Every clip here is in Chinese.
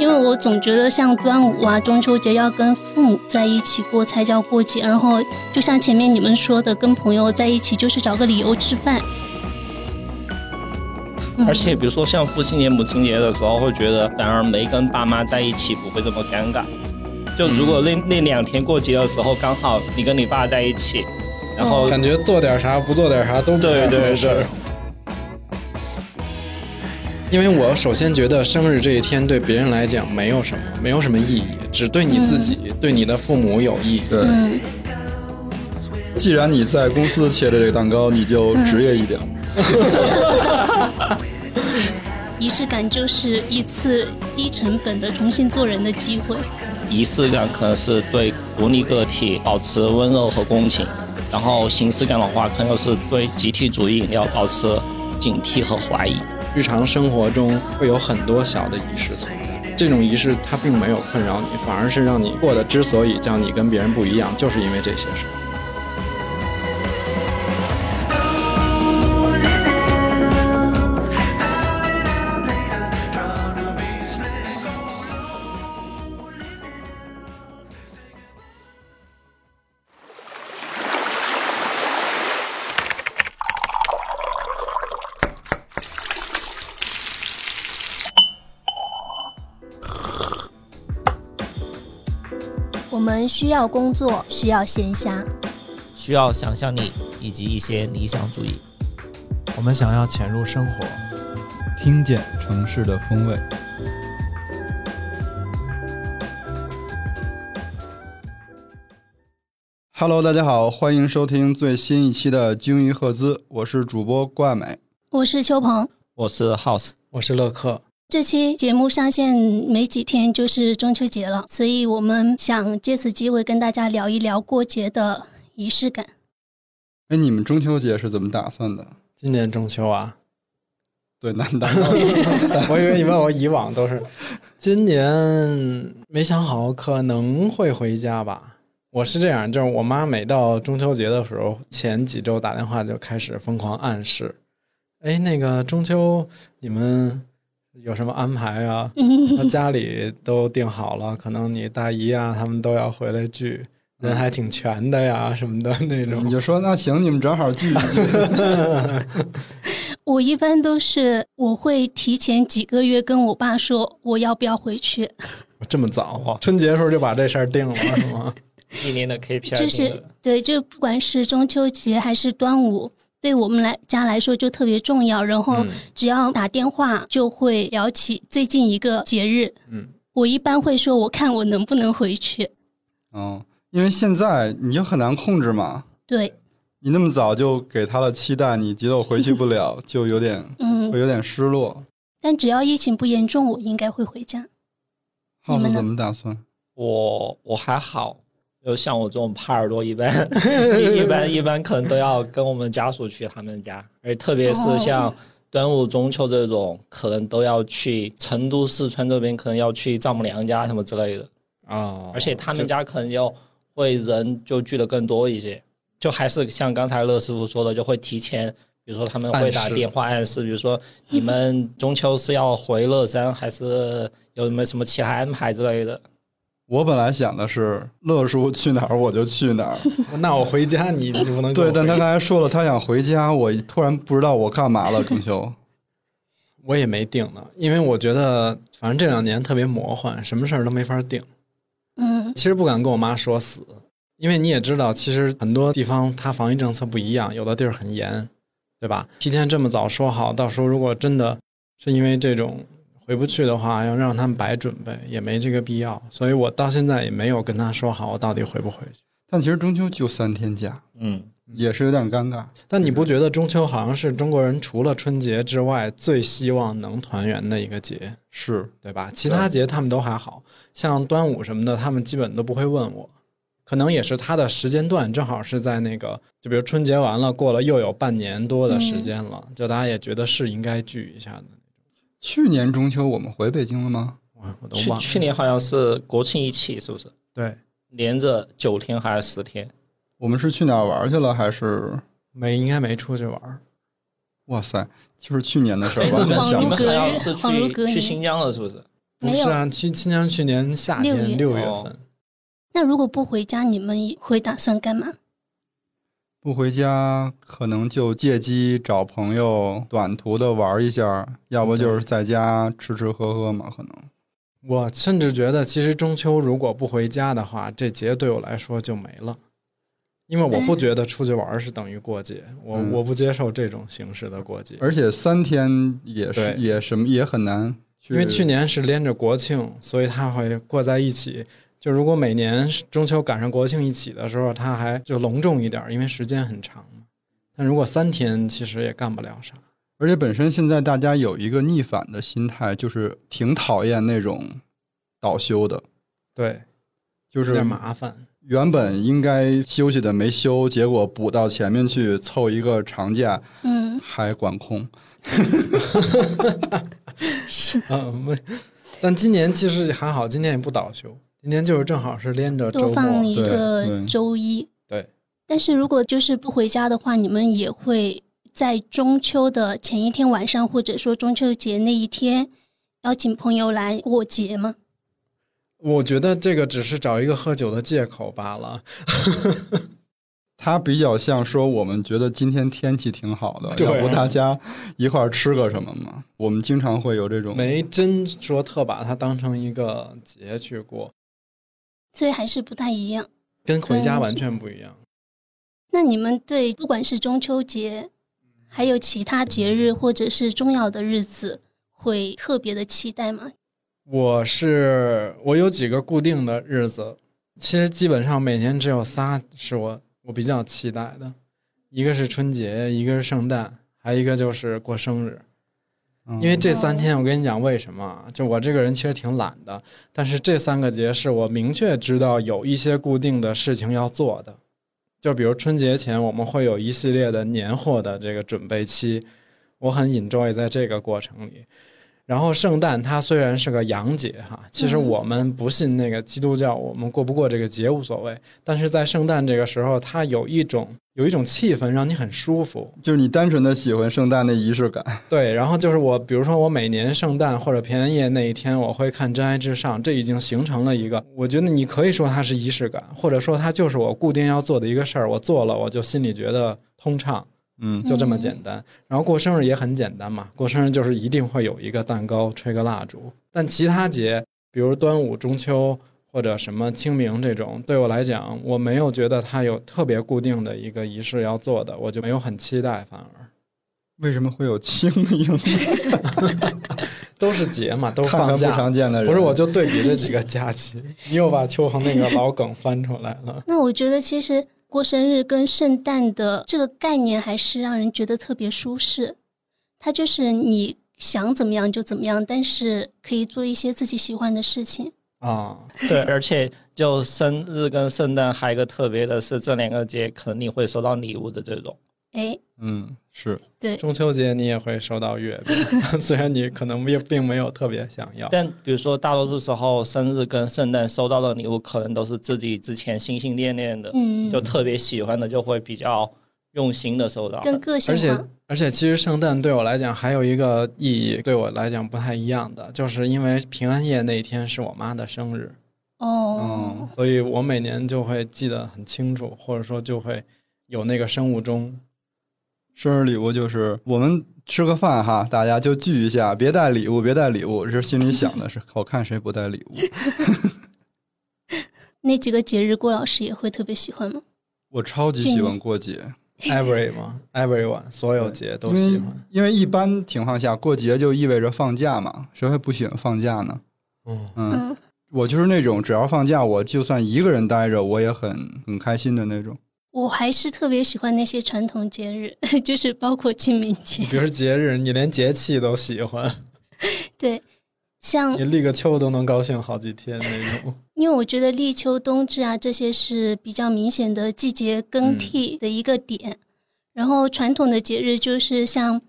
因为我总觉得像端午啊、中秋节要跟父母在一起过才叫过节，然后就像前面你们说的，跟朋友在一起就是找个理由吃饭。嗯而且比如说像父亲节、母亲节的时候，会觉得反而没跟爸妈在一起不会这么尴尬。就如果那那两天过节的时候，刚好你跟你爸在一起，然后感觉做点啥不做点啥都不对对太合适对。因为我首先觉得生日这一天对别人来讲没有什么，没有什么意义，只对你自己、对你的父母有意义。对，嗯，既然你在公司切的这个蛋糕，你就职业一点。仪式感就是一次低成本的重新做人的机会。仪式感可能是对独立个体保持温柔和共情，然后形式感的话，可能是对集体主义饮料保持警惕和怀疑。日常生活中会有很多小的仪式存在，这种仪式它并没有困扰你，反而是让你过得之所以叫你跟别人不一样，就是因为这些事。需要工作，需要闲暇，需要想象力以及一些理想主义。我们想要潜入生活，听见城市的风味。Hello，大家好，欢迎收听最新一期的鲸鱼赫兹，我是主播挂美。我是秋鹏。我是 House，我是乐克，这期节目上线没几天就是中秋节了，所以我们想借此机会跟大家聊一聊过节的仪式感。哎，你们中秋节是怎么打算的？今年中秋啊，对，难打 我以为你问我以往都是，今年没想好，可能会回家吧。我是这样，就是我妈每到中秋节的时候，前几周打电话就开始疯狂暗示，哎，那个中秋你们有什么安排啊？他家里都定好了，可能你大姨啊他们都要回来聚，人还挺全的呀什么的那种你。就说那行，你们正好聚一聚。我一般都是我会提前几个月跟我爸说我要不要回去，这么早啊，春节的时候就把这事儿定了是吗？一年的 KPI 就是对，就不管是中秋节还是端午，对我们来家来说就特别重要。然后嗯只要打电话就会聊起最近一个节日，嗯，我一般会说我看我能不能回去。嗯，因为现在你就很难控制嘛，对，你那么早就给他了期待，你觉得我回去不了，就有点嗯会，有点失落。但只要疫情不严重，我应该会回家。你们怎么打算？我我还好，就像我这种怕耳朵一般，一一般一般可能都要跟我们家属去他们家，而特别是像端午、中秋这种，可能都要去成都、四川这边，可能要去丈母娘家什么之类的，啊，而且他们家可能要会人就聚的更多一些，就还是像刚才乐师傅说的，就会提前。比如说他们会打电话暗示，比如说你们中秋是要回乐山，还是有没有什么其他安排之类的？我本来想的是乐叔去哪儿我就去哪儿，那我回家你你不能对，但他刚才说了他想回家，我突然不知道我干嘛了。中秋，我也没定呢，因为我觉得反正这两年特别魔幻，什么事儿都没法定。嗯其实不敢跟我妈说死，因为你也知道，其实很多地方它防疫政策不一样，有的地儿很严，对吧？提前这么早说好，到时候如果真的是因为这种回不去的话，要让他们白准备，也没这个必要。所以我到现在也没有跟他说好我到底回不回去。但其实中秋就三天假，嗯，也是有点尴尬。但你不觉得中秋好像是中国人除了春节之外最希望能团圆的一个节？是，对吧？其他节他们都还好，像端午什么的，他们基本都不会问我。可能也是他的时间段正好是在那个，就比如春节完了，过了又有半年多的时间了，就大家也觉得是应该聚一下的。去年中秋我们回北京了吗？我我都去忘了。去年好像是国庆一起，是不是？对，连着九天还是十天？我们是去哪儿玩去了？还是没应该没出去玩。哇塞，就是去年的事儿，吧，你们。好像是去去新疆了，是不是？没有不是啊，去新疆去年夏天六月哦份，那如果不回家，你们会打算干嘛？不回家，可能就借机找朋友短途的玩一下，要不就是在家吃吃喝喝嘛。可能我甚至觉得，其实中秋如果不回家的话，这节对我来说就没了，因为我不觉得出去玩是等于过节，我嗯我不接受这种形式的过节。而且三天也是也什么也很难，因为去年是连着国庆，所以它会过在一起。就如果每年中秋赶上国庆一起的时候，它还就隆重一点，因为时间很长嘛。但如果三天，其实也干不了啥。而且本身现在大家有一个逆反的心态，就是挺讨厌那种倒休的，对，就是有点麻烦。原本应该休息的没休，结果补到前面去凑一个长假，嗯，还管控。嗯，没。但今年其实还好，今年也不倒休，今天就是正好是连着周多放末。一个周一。对。但是如果就是不回家的话，你们也会在中秋的前一天晚上，或者说中秋节那一天，邀请朋友来过节吗？我觉得这个只是找一个喝酒的借口罢了。他比较像说，我们觉得今天天气挺好的，要不大家一块儿吃个什么嘛？我们经常会有这种，没真说特把它当成一个节去过，所以还是不太一样。跟回家完全不一样。那你们对不管是中秋节，还有其他节日或者是重要的日子，会特别的期待吗？我是我有几个固定的日子，其实基本上每年只有仨是我我比较期待的，一个是春节，一个是圣诞，还有一个就是过生日。因为这三天，我跟你讲为什么？就我这个人其实挺懒的，但是这三个节是我明确知道有一些固定的事情要做的。就比如春节前，我们会有一系列的年货的这个准备期，我很 enjoy 在这个过程里。然后圣诞它虽然是个洋节哈，其实嗯我们不信那个基督教，我们过不过这个节无所谓。但是在圣诞这个时候，它有一种有一种气氛让你很舒服，就是你单纯的喜欢圣诞的仪式感，对，然后就是我，比如说我每年圣诞或者平安夜那一天，我会看《真爱至上》，这已经形成了一个，我觉得你可以说它是仪式感，或者说它就是我固定要做的一个事儿，我做了我就心里觉得通畅，嗯，就这么简单。然后过生日也很简单嘛，过生日就是一定会有一个蛋糕，吹个蜡烛。但其他节，比如端午、中秋或者什么清明这种，对我来讲，我没有觉得它有特别固定的一个仪式要做的，我就没有很期待，反而。为什么会有清明？都是节嘛，都 看看不放假，常见的人，不是，我就对比这几个假期，你又把秋恒那个老梗翻出来了。那我觉得其实过生日跟圣诞的这个概念还是让人觉得特别舒适。它就是你想怎么样就怎么样，但是可以做一些自己喜欢的事情。啊，对，而且就生日跟圣诞还有一个特别的是，这两个节可能你会收到礼物的这种。哎，嗯，是对，中秋节你也会收到月饼，虽然你可能也并没有特别想要。但比如说，大多数时候生日跟圣诞收到的礼物，可能都是自己之前心心念念的，嗯，就特别喜欢的，就会比较用心的收到。更个性而且化。而且，其实圣诞对我来讲还有一个意义，对我来讲不太一样的，就是因为平安夜那一天是我妈的生日，哦，所以我每年就会记得很清楚，或者说就会有那个生物钟。生日礼物就是我们吃个饭哈，大家就聚一下，别带礼物，别带礼物，这心里想的是，我看谁不带礼物。那几个节日，郭老师也会特别喜欢吗？我超级喜欢过节，Every 嘛，everyone 所有节都喜欢。因为一般情况下过节就意味着放假嘛，谁会不喜欢放假呢？嗯，我就是那种只要放假，我就算一个人待着，我也很很开心的那种。我还是特别喜欢那些传统节日，就是包括清明节。比如节日，你连节气都喜欢，对，像你立个秋都能高兴好几天那种。因为我觉得立秋、冬至啊，这些是比较明显的季节更替的一个点。然后传统的节日就是像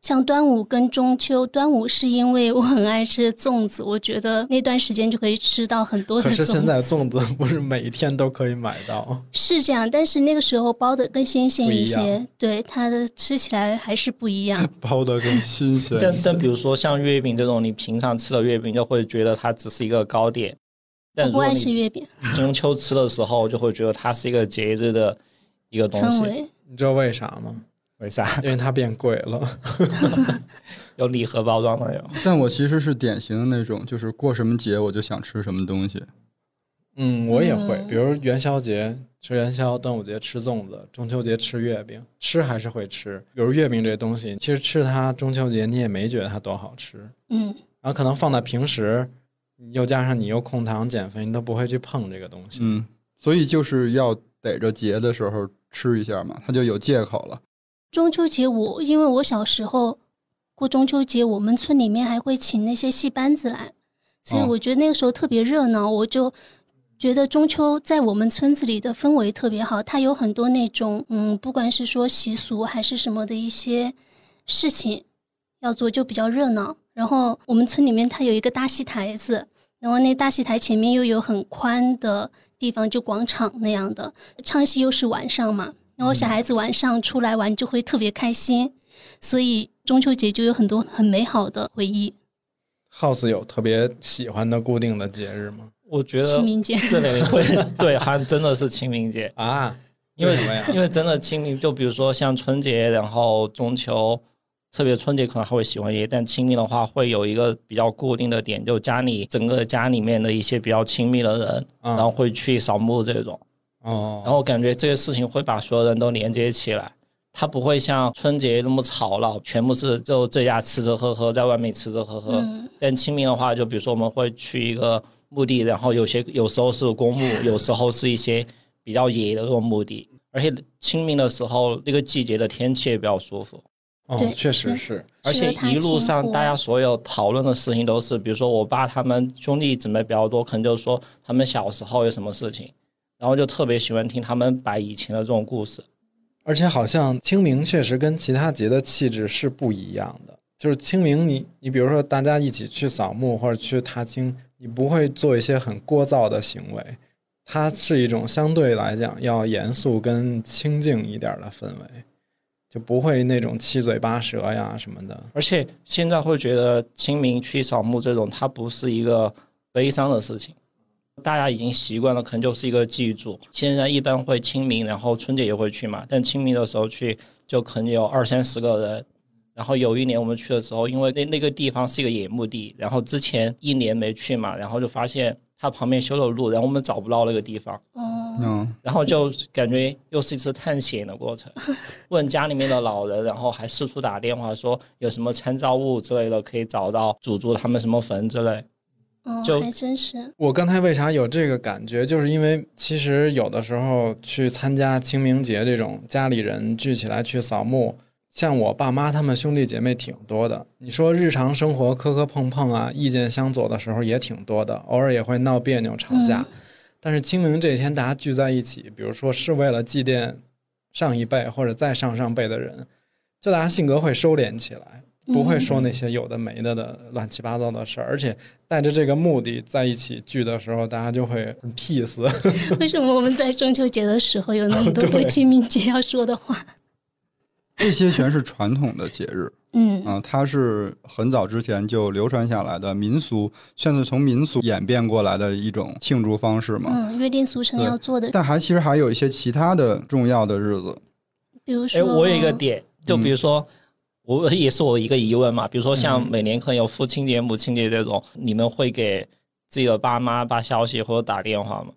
像端午跟中秋，端午是因为我很爱吃粽子，我觉得那段时间就可以吃到很多的可粽子。是现在粽子不是每天都可以买到，是这样，但是那个时候包的更新鲜一些，对它的吃起来还是不一样。包的更新鲜但但比如说像月饼这种，你平常吃的月饼就会觉得它只是一个糕点，但我不爱吃月饼，中秋吃的时候，就会觉得它是一个节日的一个东西。氛围你知道为啥吗？为啥？因为它变贵了。有礼盒包装的有。但我其实是典型的那种，就是过什么节我就想吃什么东西。嗯，我也会，嗯比如元宵节吃元宵，端午节吃粽子，中秋节吃月饼，吃还是会吃。比如月饼这东西，其实吃它中秋节你也没觉得它多好吃，嗯，然后可能放在平时，又加上你又控糖减肥，你都不会去碰这个东西。嗯，所以就是要逮着节的时候吃一下嘛，它就有借口了。中秋节我因为我小时候过中秋节，我们村里面还会请那些戏班子来，所以哦我觉得那个时候特别热闹，我就。觉得中秋在我们村子里的氛围特别好，它有很多那种嗯，不管是说习俗还是什么的一些事情要做，就比较热闹。然后我们村里面它有一个大戏台子，然后那大戏台前面又有很宽的地方，就广场那样的。唱戏又是晚上嘛，然后小孩子晚上出来玩就会特别开心，所以中秋节就有很多很美好的回忆。House 有特别喜欢的固定的节日吗？我觉得清明节这里会对，还真的是清明节，啊，因为什么呀？因为真的清明，就比如说像春节，然后中秋，特别春节可能还会喜欢一些，但清明的话会有一个比较固定的点，就家里整个家里面的一些比较亲密的人，啊然后会去扫墓这种，哦，然后我感觉这些事情会把所有人都连接起来。它不会像春节那么吵闹，全部是就这家吃吃喝喝，在外面吃吃喝喝。嗯但清明的话，就比如说我们会去一个墓地，然后有些有时候是公墓，有时候是一些比较野的那种墓地。而且清明的时候，那个季节的天气也比较舒服，哦，确实是。而且一路上大家所有讨论的事情都是，比如说我爸他们兄弟姊妹比较多，可能就是说他们小时候有什么事情，然后就特别喜欢听他们摆以前的这种故事。而且好像清明确实跟其他节的气质是不一样的。就是清明你，你比如说大家一起去扫墓或者去踏青，你不会做一些很聒噪的行为，它是一种相对来讲要严肃跟清静一点的氛围，就不会那种七嘴八舌呀什么的。而且现在会觉得清明去扫墓这种，它不是一个悲伤的事情，大家已经习惯了，可能就是一个祭祖。现在一般会清明，然后春节也会去嘛，但清明的时候去就可能有二三十个人。然后有一年我们去的时候，因为那那个地方是一个野墓地，然后之前一年没去嘛，然后就发现它旁边修了路，然后我们找不到那个地方，哦，嗯，然后就感觉又是一次探险的过程，问家里面的老人，然后还四处打电话说有什么参照物之类的可以找到祖祖他们什么坟之类。哦，就还真是，我刚才为啥有这个感觉，就是因为其实有的时候去参加清明节这种家里人聚起来去扫墓，像我爸妈他们兄弟姐妹挺多的。你说日常生活磕磕碰碰啊，意见相左的时候也挺多的，偶尔也会闹别扭吵架。嗯但是清明这一天大家聚在一起，比如说是为了祭奠上一辈或者再上上辈的人，就大家性格会收敛起来。不会说那些有的没的的乱七八糟的事儿，而且带着这个目的在一起聚的时候，大家就会很 peace。为什么我们在中秋节的时候有那么多对对清明节要说的话？这些全是传统的节日嗯啊，它是很早之前就流传下来的民俗，算是从民俗演变过来的一种庆祝方式嘛。嗯，约定俗成要做的，但还其实还有一些其他的重要的日子，哎，比如说，我有一个点，就比如说。我也是我一个疑问嘛，比如说像嗯每年可能有父亲节、母亲节这种，你们会给自己的爸妈发消息或者打电话吗？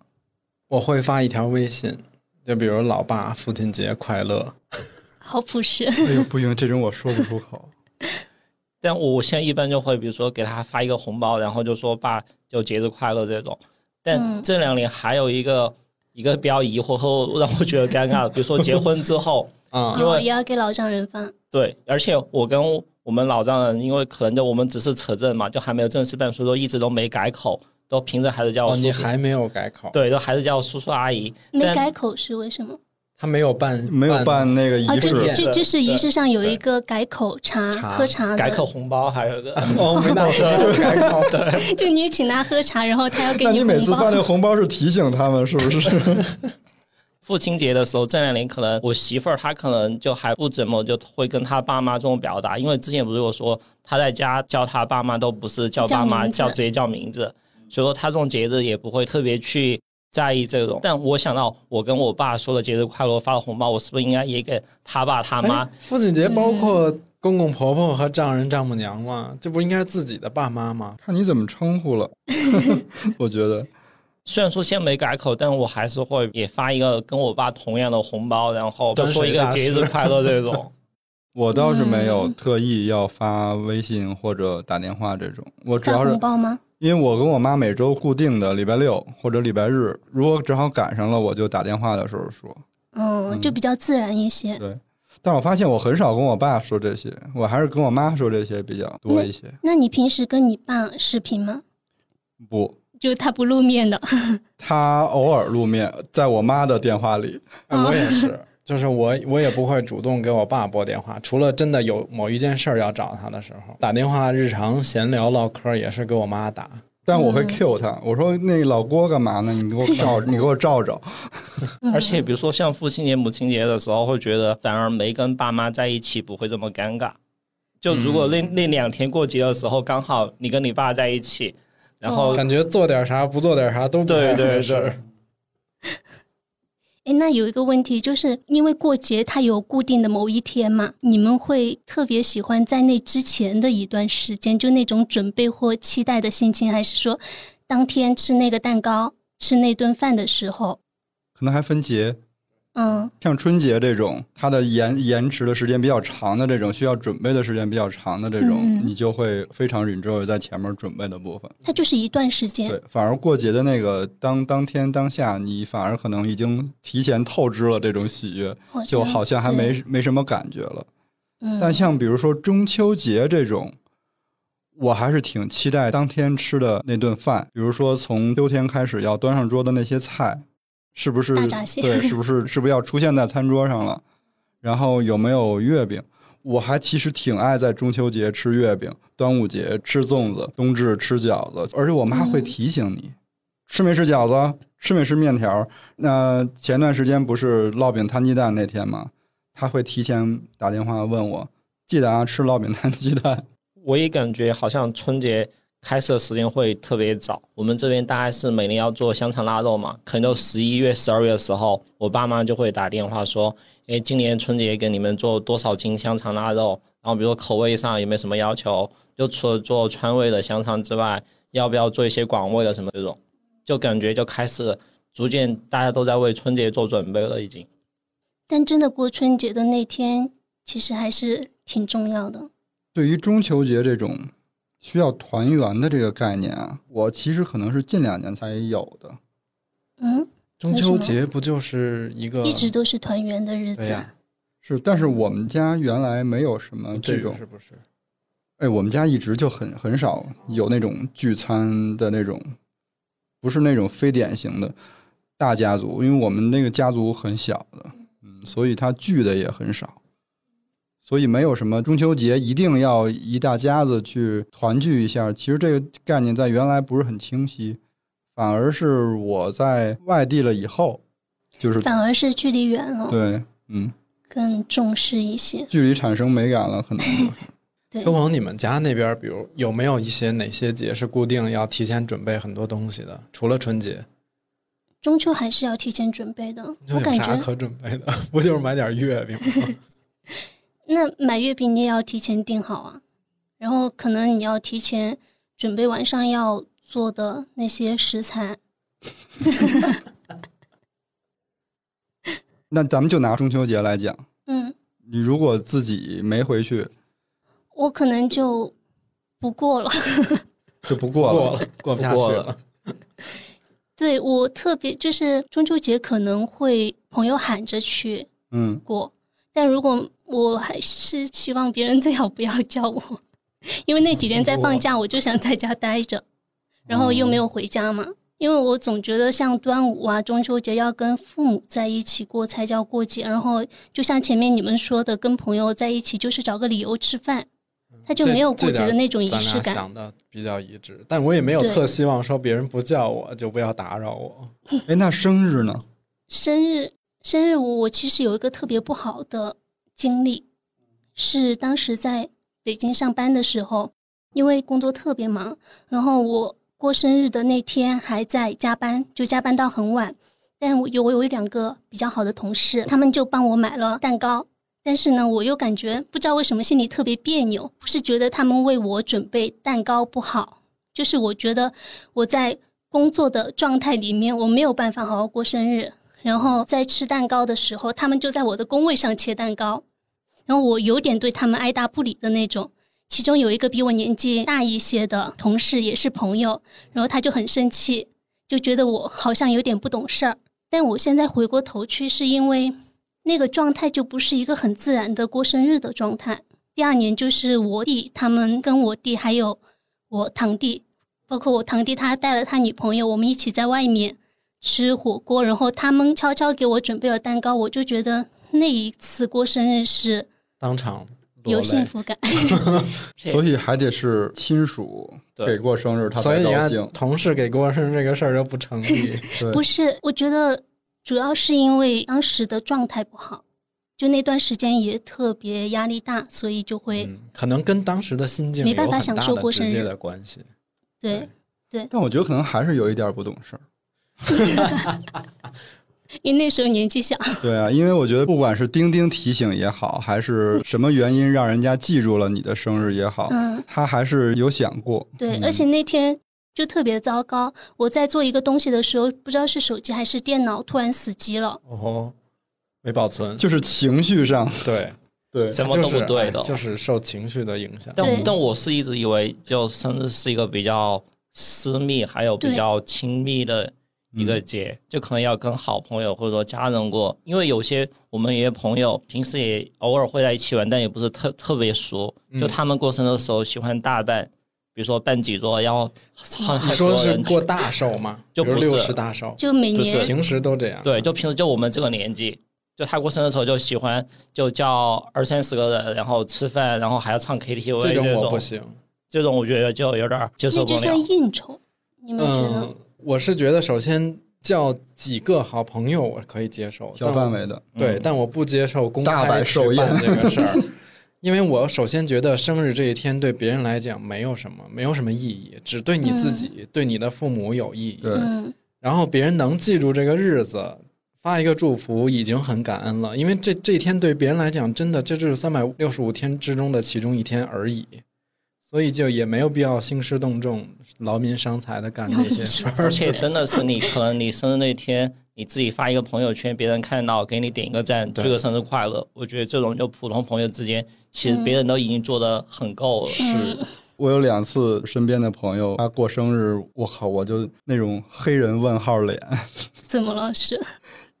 我会发一条微信，就比如“老爸，父亲节快乐好朴实，哎呦，不行，这种我说不出口。但我现在一般就会，比如说给他发一个红包，然后就说爸，就节日快乐这种。但嗯这两年还有一个一个比较疑惑和让我觉得尴尬，比如说结婚之后，”啊因为哦，也要给老丈人发，对，而且我跟我们老丈人，因为可能就我们只是扯证嘛，就还没有正式办，所以说一直都没改口，都凭着还是叫我哦，叔叔。你还没有改口？对，都还是叫叔叔阿姨。没改口是为什么？他没有办没有办那个仪啊，式，就式就就是仪式上有一个改口茶茶喝茶改口红包还有个哦，没拿出来就是改口。对 就你请他喝茶，然后他要给那你每次发那个红包是提醒他们是不是？父亲节的时候，这两年可能我媳妇儿她可能就还不怎么就会跟她爸妈这种表达，因为之前不是我说她在家叫她爸妈都不是叫爸妈，叫叫直接叫名字，所以说她这种节日也不会特别去在意这种。但我想到我跟我爸说的节日快乐发了红包，我是不是应该也给他爸他妈哎？父亲节包括公公婆婆和丈人丈母娘吗？这不应该是自己的爸妈吗？看你怎么称呼了，我觉得虽然说现在没改口，但我还是会也发一个跟我爸同样的红包，然后端说一个节日快乐这种。我倒是没有嗯特意要发微信或者打电话这种，我主要是红包吗？因为我跟我妈每周固定的礼拜六或者礼拜日，如果正好赶上了，我就打电话的时候说。嗯，就比较自然一些。对，但我发现我很少跟我爸说这些，我还是跟我妈说这些比较多一些。那你平时跟你爸视频吗？不，就他不露面的，他偶尔露面，在我妈的电话里。哎，我也是，就是我我也不会主动给我爸拨电话，除了真的有某一件事儿要找他的时候，打电话日常闲聊唠嗑也是给我妈打。但我会嗯 Q 他，我说那老郭干嘛呢？你给我照，你给我照照。嗯而且比如说像父亲节、母亲节的时候，会觉得反而没跟爸妈在一起不会这么尴尬。就如果那那两天过节的时候，刚好你跟你爸在一起，然后感觉做点啥不做点啥都对对合适对。哎，那有一个问题，就是因为过节它有固定的某一天嘛，你们会特别喜欢在那之前的一段时间，就那种准备或期待的心情，还是说当天吃那个蛋糕、吃那顿饭的时候？可能还分节，嗯像春节这种，它的延延迟的时间比较长的这种，需要准备的时间比较长的这种，嗯你就会非常 enjoy 在前面准备的部分。它就是一段时间。对，反而过节的那个当当天当下，你反而可能已经提前透支了这种喜悦，哦就好像还没没什么感觉了。嗯，但像比如说中秋节这种，我还是挺期待当天吃的那顿饭。比如说从秋天开始要端上桌的那些菜，是不是对？是不是是不是要出现在餐桌上了？然后有没有月饼？我还其实挺爱在中秋节吃月饼，端午节吃粽子，冬至吃饺子，而且我妈会嗯提醒你。吃没吃饺子？吃没吃面条？那前段时间不是烙饼摊鸡蛋那天吗？她会提前打电话问我，记得啊，吃烙饼摊鸡蛋。我也感觉好像春节开设时间会特别早。我们这边大概是每年要做香肠腊肉嘛，可能都十一月、十二月的时候，我爸妈就会打电话说：“诶，今年春节给你们做多少斤香肠腊肉？然后比如说口味上有没有什么要求？就除了做川味的香肠之外，要不要做一些广味的什么这种？就感觉就开始逐渐大家都在为春节做准备了，已经。但真的过春节的那天，其实还是挺重要的。对于中秋节这种需要团圆的这个概念啊，我其实可能是近两年才有的。嗯，中秋节不就是一个一直都是团圆的日子。是，但是我们家原来没有什么这种是不是？哎，我们家一直就很很少有那种聚餐的那种，不是那种非典型的大家族，因为我们那个家族很小的，嗯，所以他聚的也很少，所以没有什么中秋节一定要一大家子去团聚一下。其实这个概念在原来不是很清晰，反而是我在外地了以后，就是反而是距离远了，对，嗯，更重视一些。距离产生美感了，可能 秋，鹏，你们家那边，比如有没有一些哪些节是固定要提前准备很多东西的？除了春节，中秋还是要提前准备的。我感觉，有啥可准备的？不就是买点月饼吗？那买月饼你也要提前订好啊，然后可能你要提前准备晚上要做的那些食材。那咱们就拿中秋节来讲。嗯，你如果自己没回去，我可能就不过了。就不过了。过不下去过了。对我特别就是中秋节可能会朋友喊着去嗯，过，但如果我还是希望别人 最好不要叫我，因为那几天在放假，我就想在家待着，然后又没有回家嘛。因为我总觉得像端午啊、中秋节要跟父母在一起过才叫过节，然后就像前面你们说的，跟朋友在一起就是找个理由吃饭，他就没有过节的那种仪式感。想的比较一致，但我也没有特希望说别人不叫我就不要打扰我。哎，那生日呢？生日，生日我我其实有一个特别不好的经历，是当时在北京上班的时候，因为工作特别忙，然后我过生日的那天还在加班，就加班到很晚。但我有我有两个比较好的同事，他们就帮我买了蛋糕。但是呢，我又感觉不知道为什么心里特别别扭，不是觉得他们为我准备蛋糕不好，就是我觉得我在工作的状态里面，我没有办法好好过生日。然后在吃蛋糕的时候，他们就在我的工位上切蛋糕，然后我有点对他们爱答不理的那种。其中有一个比我年纪大一些的同事，也是朋友，然后他就很生气，就觉得我好像有点不懂事儿。但我现在回过头去，是因为那个状态就不是一个很自然的过生日的状态。第二年就是我弟他们跟我弟还有我堂弟，包括我堂弟他带了他女朋友，我们一起在外面吃火锅，然后他们悄悄给我准备了蛋糕，我就觉得那一次过生日是当场有幸福感。所以还得是亲属给过生日，他所以你看，才高兴。同事给过生日这个事儿就不成立。不是，我觉得主要是因为当时的状态不好，就那段时间也特别压力大，所以就会、嗯，可能跟当时的心境没办法享受过生日的关系。对，但我觉得可能还是有一点不懂事儿。因为那时候年纪小，对啊，因为我觉得不管是钉钉提醒也好，还是什么原因让人家记住了你的生日也好，嗯，他还是有想过。对，嗯。而且那天就特别糟糕，我在做一个东西的时候，不知道是手机还是电脑突然死机了，哦，没保存，就是情绪上，对，对，什么都不对的。哎就是受情绪的影响。但对但我是一直以为，就生日是一个比较私密，还有比较亲密的一个节，就可能要跟好朋友或者说家人过。因为有些我们有些朋友平时也偶尔会在一起玩，但也不是特特别熟。就他们过生日的时候喜欢大办，比如说办几桌，然后很你说是过大寿吗？就不是六十大寿，就每不是年平时都这样。对，就平时就我们这个年纪，就他过生日的时候就喜欢就叫二三十个人，然后吃饭，然后还要唱 KTV 这种这我不行。这种我觉得就有点儿接受不那就像了。应酬，你们觉得？嗯，我是觉得首先叫几个好朋友我可以接受，小范围的。对，嗯但我不接受公开寿宴这个事儿，因为我首先觉得生日这一天对别人来讲没有什么，没有什么意义，只对你自己、对你的父母有意义。然后别人能记住这个日子，发一个祝福已经很感恩了，因为这这一天对别人来讲，真的这就是三百六十五天之中的其中一天而已。所以就也没有必要兴师动众、劳民伤财的干这些事儿。而且真的是你，可能你生日那天你自己发一个朋友圈，别人看到给你点一个赞，祝个生日快乐。我觉得这种就普通朋友之间，其实别人都已经做的很够了。是我有两次身边的朋友，他过生日，我靠，我就那种黑人问号脸。怎么了？是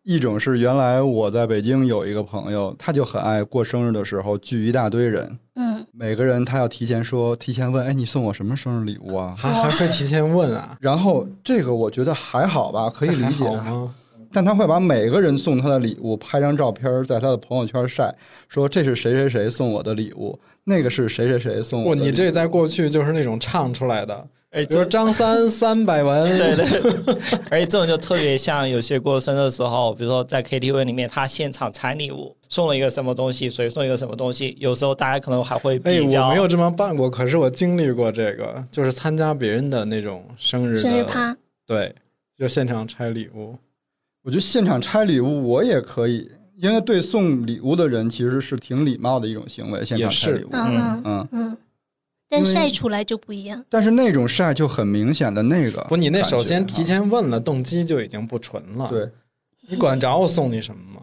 一种是原来我在北京有一个朋友，他就很爱过生日的时候聚一大堆人，嗯，每个人他要提前说，提前问，哎，你送我什么生日礼物啊？还还会提前问啊？然后这个我觉得还好吧，可以理解还好。吗？但他会把每个人送他的礼物拍张照片，在他的朋友圈晒，说这是谁谁谁送我的礼物，那个是谁谁谁送我，的礼物。你这在过去就是那种唱出来的，哎，就是张三三百文，对对，而且这种就特别像有些过生日的时候，比如说在 KTV 里面，他现场拆礼物，送了一个什么东西，谁送一个什么东西，有时候大家可能还会哎，比较。我没有这么办过，可是我经历过这个，就是参加别人的那种生日生日趴，对，就现场拆礼物。我觉得现场拆礼物我也可以，因为对送礼物的人其实是挺礼貌的一种行为，现场拆礼物。嗯嗯嗯，嗯，但晒出来就不一样。但是那种晒就很明显的那个，不，你那首先提前问了，动机就已经不纯了。对，你管着我送你什么吗？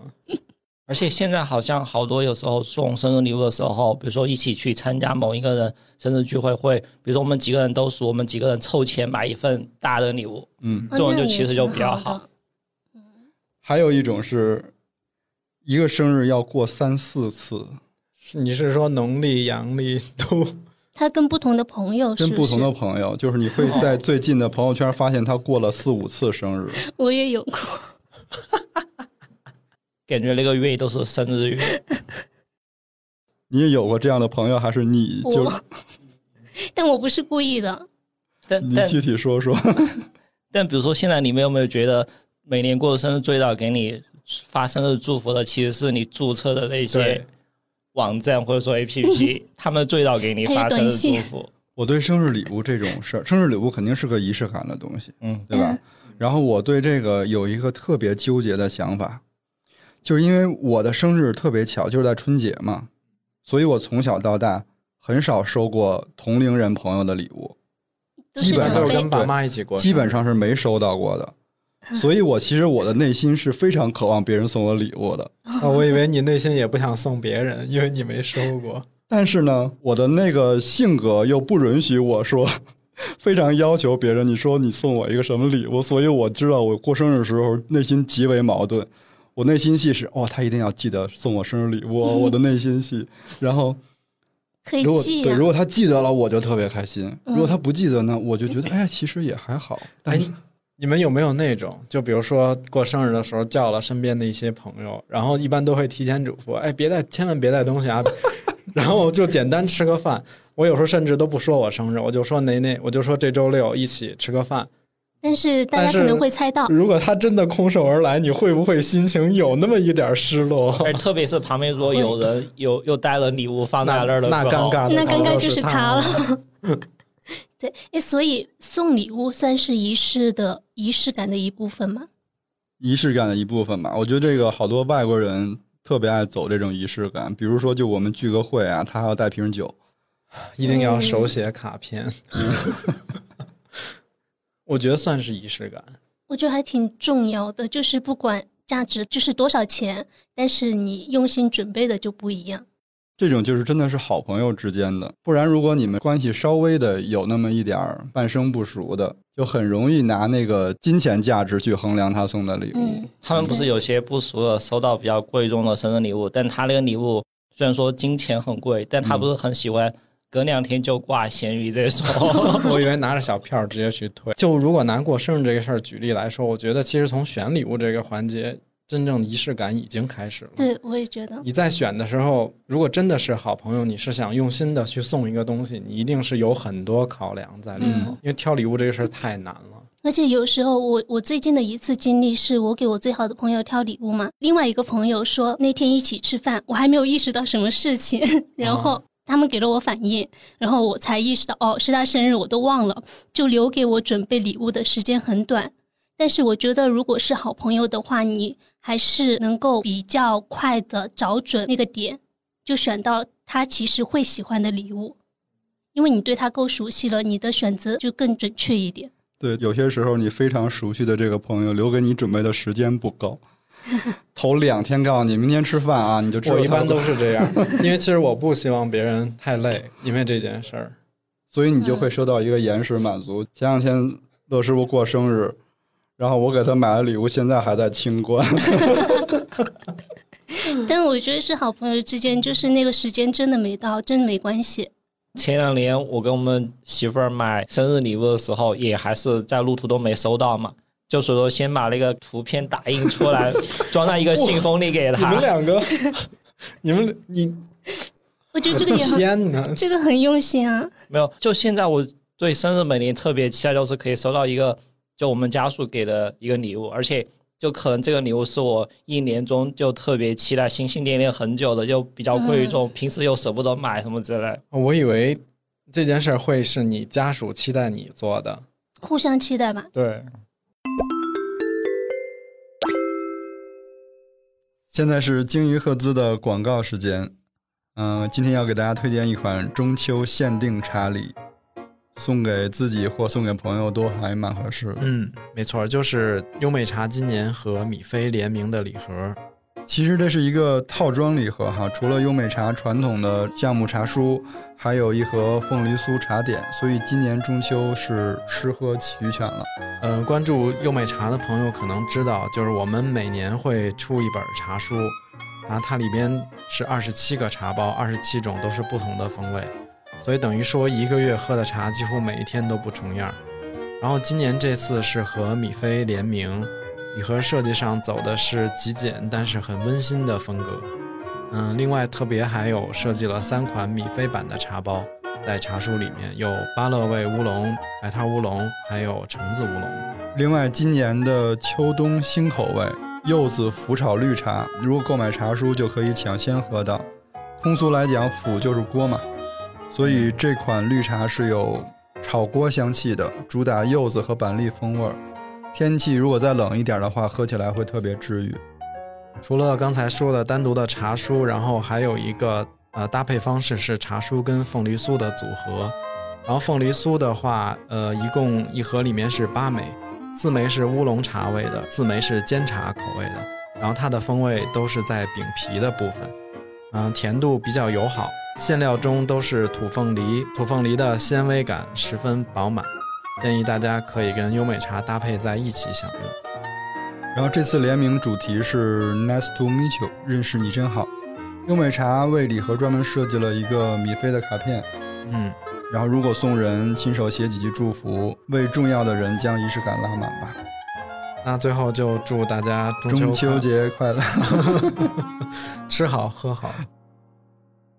而且现在好像好多有时候送生日礼物的时候，比如说一起去参加某一个人生日聚会，会比如说我们几个人都熟，我们几个人凑钱买一份大的礼物，嗯，哦这种就其实就比较好嗯。还有一种是一个生日要过三四次，是你是说农历、阳历都 他跟不同的朋友是是？跟不同的朋友，就是你会在最近的朋友圈发现他过了四五次生日。我也有过，感觉那个月都是生日月。你也有过这样的朋友，还是你就，但我不是故意的。但但你具体说说？但比如说，现在你们有没有觉得，每年过生日最早给你发生日祝福的，其实是你注册的那些网站或者说 APP，他们最早给你发生日祝福。我对生日礼物这种事儿，生日礼物肯定是个仪式感的东西，嗯，对吧？然后我对这个有一个特别纠结的想法，就是因为我的生日特别巧，就是在春节嘛，所以我从小到大很少收过同龄人朋友的礼物，基本上都是跟爸妈一起过基本上是没收到过的。所以，我其实我的内心是非常渴望别人送我礼物的。啊，我以为你内心也不想送别人，因为你没收过。但是呢，我的那个性格又不允许我说，非常要求别人。你说你送我一个什么礼物？所以我知道我过生日的时候内心极为矛盾。我内心戏是，哦，他一定要记得送我生日礼物哦，我的内心戏。然后，可以如果对，如。果他记得了，我就特别开心；嗯如果他不记得呢，我就觉得，哎，其实也还好。但哎是，你们有没有那种，就比如说过生日的时候叫了身边的一些朋友，然后一般都会提前嘱咐，哎，别带，千万别带东西啊，然后就简单吃个饭。我有时候甚至都不说我生日，我就说哪哪，我就说这周六一起吃个饭。但是大家可能会猜到，如果他真的空手而来，你会不会心情有那么一点失落？而特别是旁边如果有人又又带了礼物放在那那儿的时候，那尴尬，那尴尬就是他他了。对，哎，所以送礼物算是仪式的仪式感的一部分吗？仪式感的一部分吧。我觉得这个好多外国人特别爱走这种仪式感，比如说就我们聚个会啊，他还要带瓶酒。一定要手写卡片。我觉得算是仪式感。我觉得还挺重要的，就是不管价值就是多少钱，但是你用心准备的就不一样。这种就是真的是好朋友之间的，不然如果你们关系稍微的有那么一点儿半生不熟的，就很容易拿那个金钱价值去衡量他送的礼物。嗯，他们不是有些不熟的收到比较贵重的生日礼物，但他那个礼物虽然说金钱很贵，但他不是很喜欢隔两天就挂咸鱼这种。我以为拿着小票直接去退。就如果拿过生日这个事儿举例来说，我觉得其实从选礼物这个环节，真正仪式感已经开始了。对，我也觉得。你在选的时候，如果真的是好朋友，你是想用心的去送一个东西，你一定是有很多考量在里头，嗯因为挑礼物这个事儿太难了。而且有时候我我最近的一次经历是我给我最好的朋友挑礼物嘛，另外一个朋友说那天一起吃饭，我还没有意识到什么事情，然后他们给了我反应，然后我才意识到哦是他生日，我都忘了，就留给我准备礼物的时间很短。但是我觉得如果是好朋友的话，你还是能够比较快的找准那个点，就选到他其实会喜欢的礼物，因为你对他够熟悉了，你的选择就更准确一点。对，有些时候你非常熟悉的这个朋友留给你准备的时间不够，头两天告诉你明天吃饭啊，你就知道我一般都是这样，因为其实我不希望别人太累，因为这件事儿。所以你就会收到一个延时满足。前两天乐师傅过生日，然后我给他买了礼物，现在还在清关。但我觉得是好朋友之间，就是那个时间真的没到，真的没关系。前两年我跟我们媳妇儿买生日礼物的时候，也还是在路途都没收到嘛，就是说先把那个图片打印出来，装在一个信封里给他你们。两个，你们你我觉得这个也很，天哪！这个很用心啊。没有，就现在我对生日每年特别期待，就是可以收到一个就我们家属给的一个礼物，而且就可能这个礼物是我一年中就特别期待、心心念念很久的，就比较贵重，平时又舍不得买什么之类。我以为这件事儿会是你家属期待你做的。互相期待吧。对，现在是鲸鱼赫兹的广告时间。嗯、今天要给大家推荐一款中秋限定茶礼，送给自己或送给朋友都还蛮合适的。嗯，没错，就是优美茶今年和米菲联名的礼盒。其实这是一个套装礼盒哈，除了优美茶传统的橡木茶书，还有一盒凤梨酥茶点，所以今年中秋是吃喝齐全了。呃，关注优美茶的朋友可能知道，就是我们每年会出一本茶书，然后它里边是二十七个茶包，二十七种都是不同的风味。所以等于说一个月喝的茶几乎每一天都不重样。然后今年这次是和米菲联名，礼盒设计上走的是极简但是很温馨的风格。嗯，另外特别还有设计了三款米菲版的茶包，在茶书里面有芭乐味乌龙、白桃乌龙，还有橙子乌龙。另外，今年的秋冬新口味柚子腐炒绿茶，如果购买茶书就可以抢先喝到。通俗来讲，腐就是锅嘛，所以这款绿茶是有炒锅香气的，主打柚子和板栗风味儿。天气如果再冷一点的话，喝起来会特别治愈。除了刚才说的单独的茶酥，然后还有一个呃搭配方式是茶酥跟凤梨酥的组合。然后凤梨酥的话，呃，一共一盒里面是八枚，四枚是乌龙茶味的，四枚是煎茶口味的。然后它的风味都是在饼皮的部分，嗯，甜度比较友好，馅料中都是土凤梨，土凤梨的纤维感十分饱满，建议大家可以跟优美茶搭配在一起享用。然后这次联名主题是 Nice to meet you，认识你真好。优美茶为礼盒专门设计了一个米菲的卡片，嗯，然后如果送人，亲手写几句祝福，为重要的人将仪式感拉满吧。那最后就祝大家中秋节快乐！吃好喝好。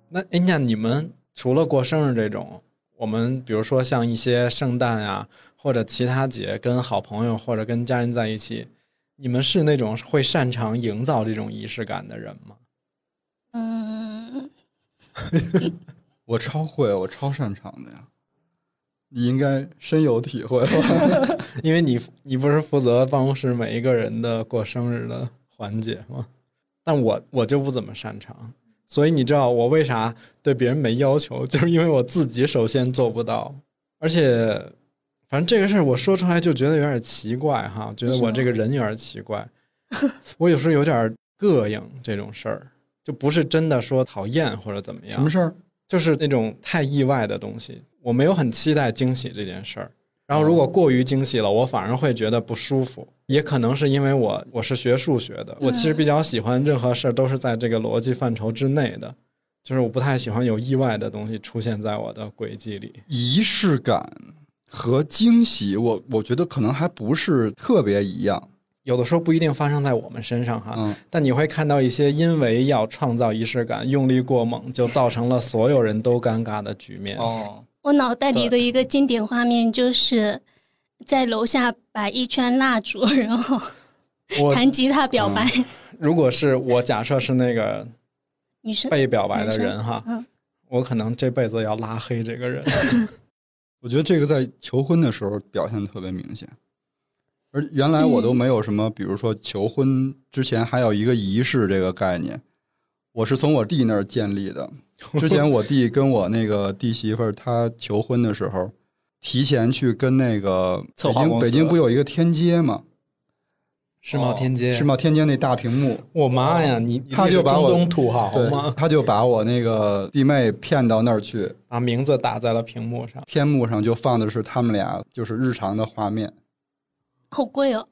那哎，那你们除了过生日这种，我们比如说像一些圣诞呀，或者其他节，跟好朋友或者跟家人在一起，你们是那种会擅长营造这种仪式感的人吗？嗯，我超会，我超擅长的呀。你应该深有体会吧？因为你你不是负责办公室每一个人的过生日的环节吗？但我我就不怎么擅长，所以你知道我为啥对别人没要求，就是因为我自己首先做不到，而且反正这个事儿我说出来就觉得有点奇怪哈，觉得我这个人有点奇怪，我有时候有点膈应这种事儿，就不是真的说讨厌或者怎么样，什么事儿？就是那种太意外的东西，我没有很期待惊喜这件事儿。然后如果过于惊喜了，我反而会觉得不舒服。也可能是因为我我是学数学的，我其实比较喜欢任何事儿都是在这个逻辑范畴之内的，就是我不太喜欢有意外的东西出现在我的轨迹里。仪式感和惊喜，我我觉得可能还不是特别一样。有的时候不一定发生在我们身上哈，嗯，但你会看到一些因为要创造仪式感，用力过猛，就造成了所有人都尴尬的局面。哦，我脑袋里的一个经典画面就是在楼下摆一圈蜡烛，然后我 弹吉他表白。如果是我假设是那个女生被表白的人哈，嗯我可能这辈子要拉黑这个人。我觉得这个在求婚的时候表现得特别明显。而原来我都没有什么，比如说求婚之前还有一个仪式这个概念，我是从我弟那儿建立的。之前我弟跟我那个弟媳妇儿，她求婚的时候，提前去跟那个北京北京不有一个天街吗？世贸天街，世贸天街那大屏幕，我妈呀，你他就把我中东土豪吗？他就把我那个弟妹骗到那儿去，把名字打在了屏幕上。天幕上就放的是他们俩就是日常的画面，好贵哦，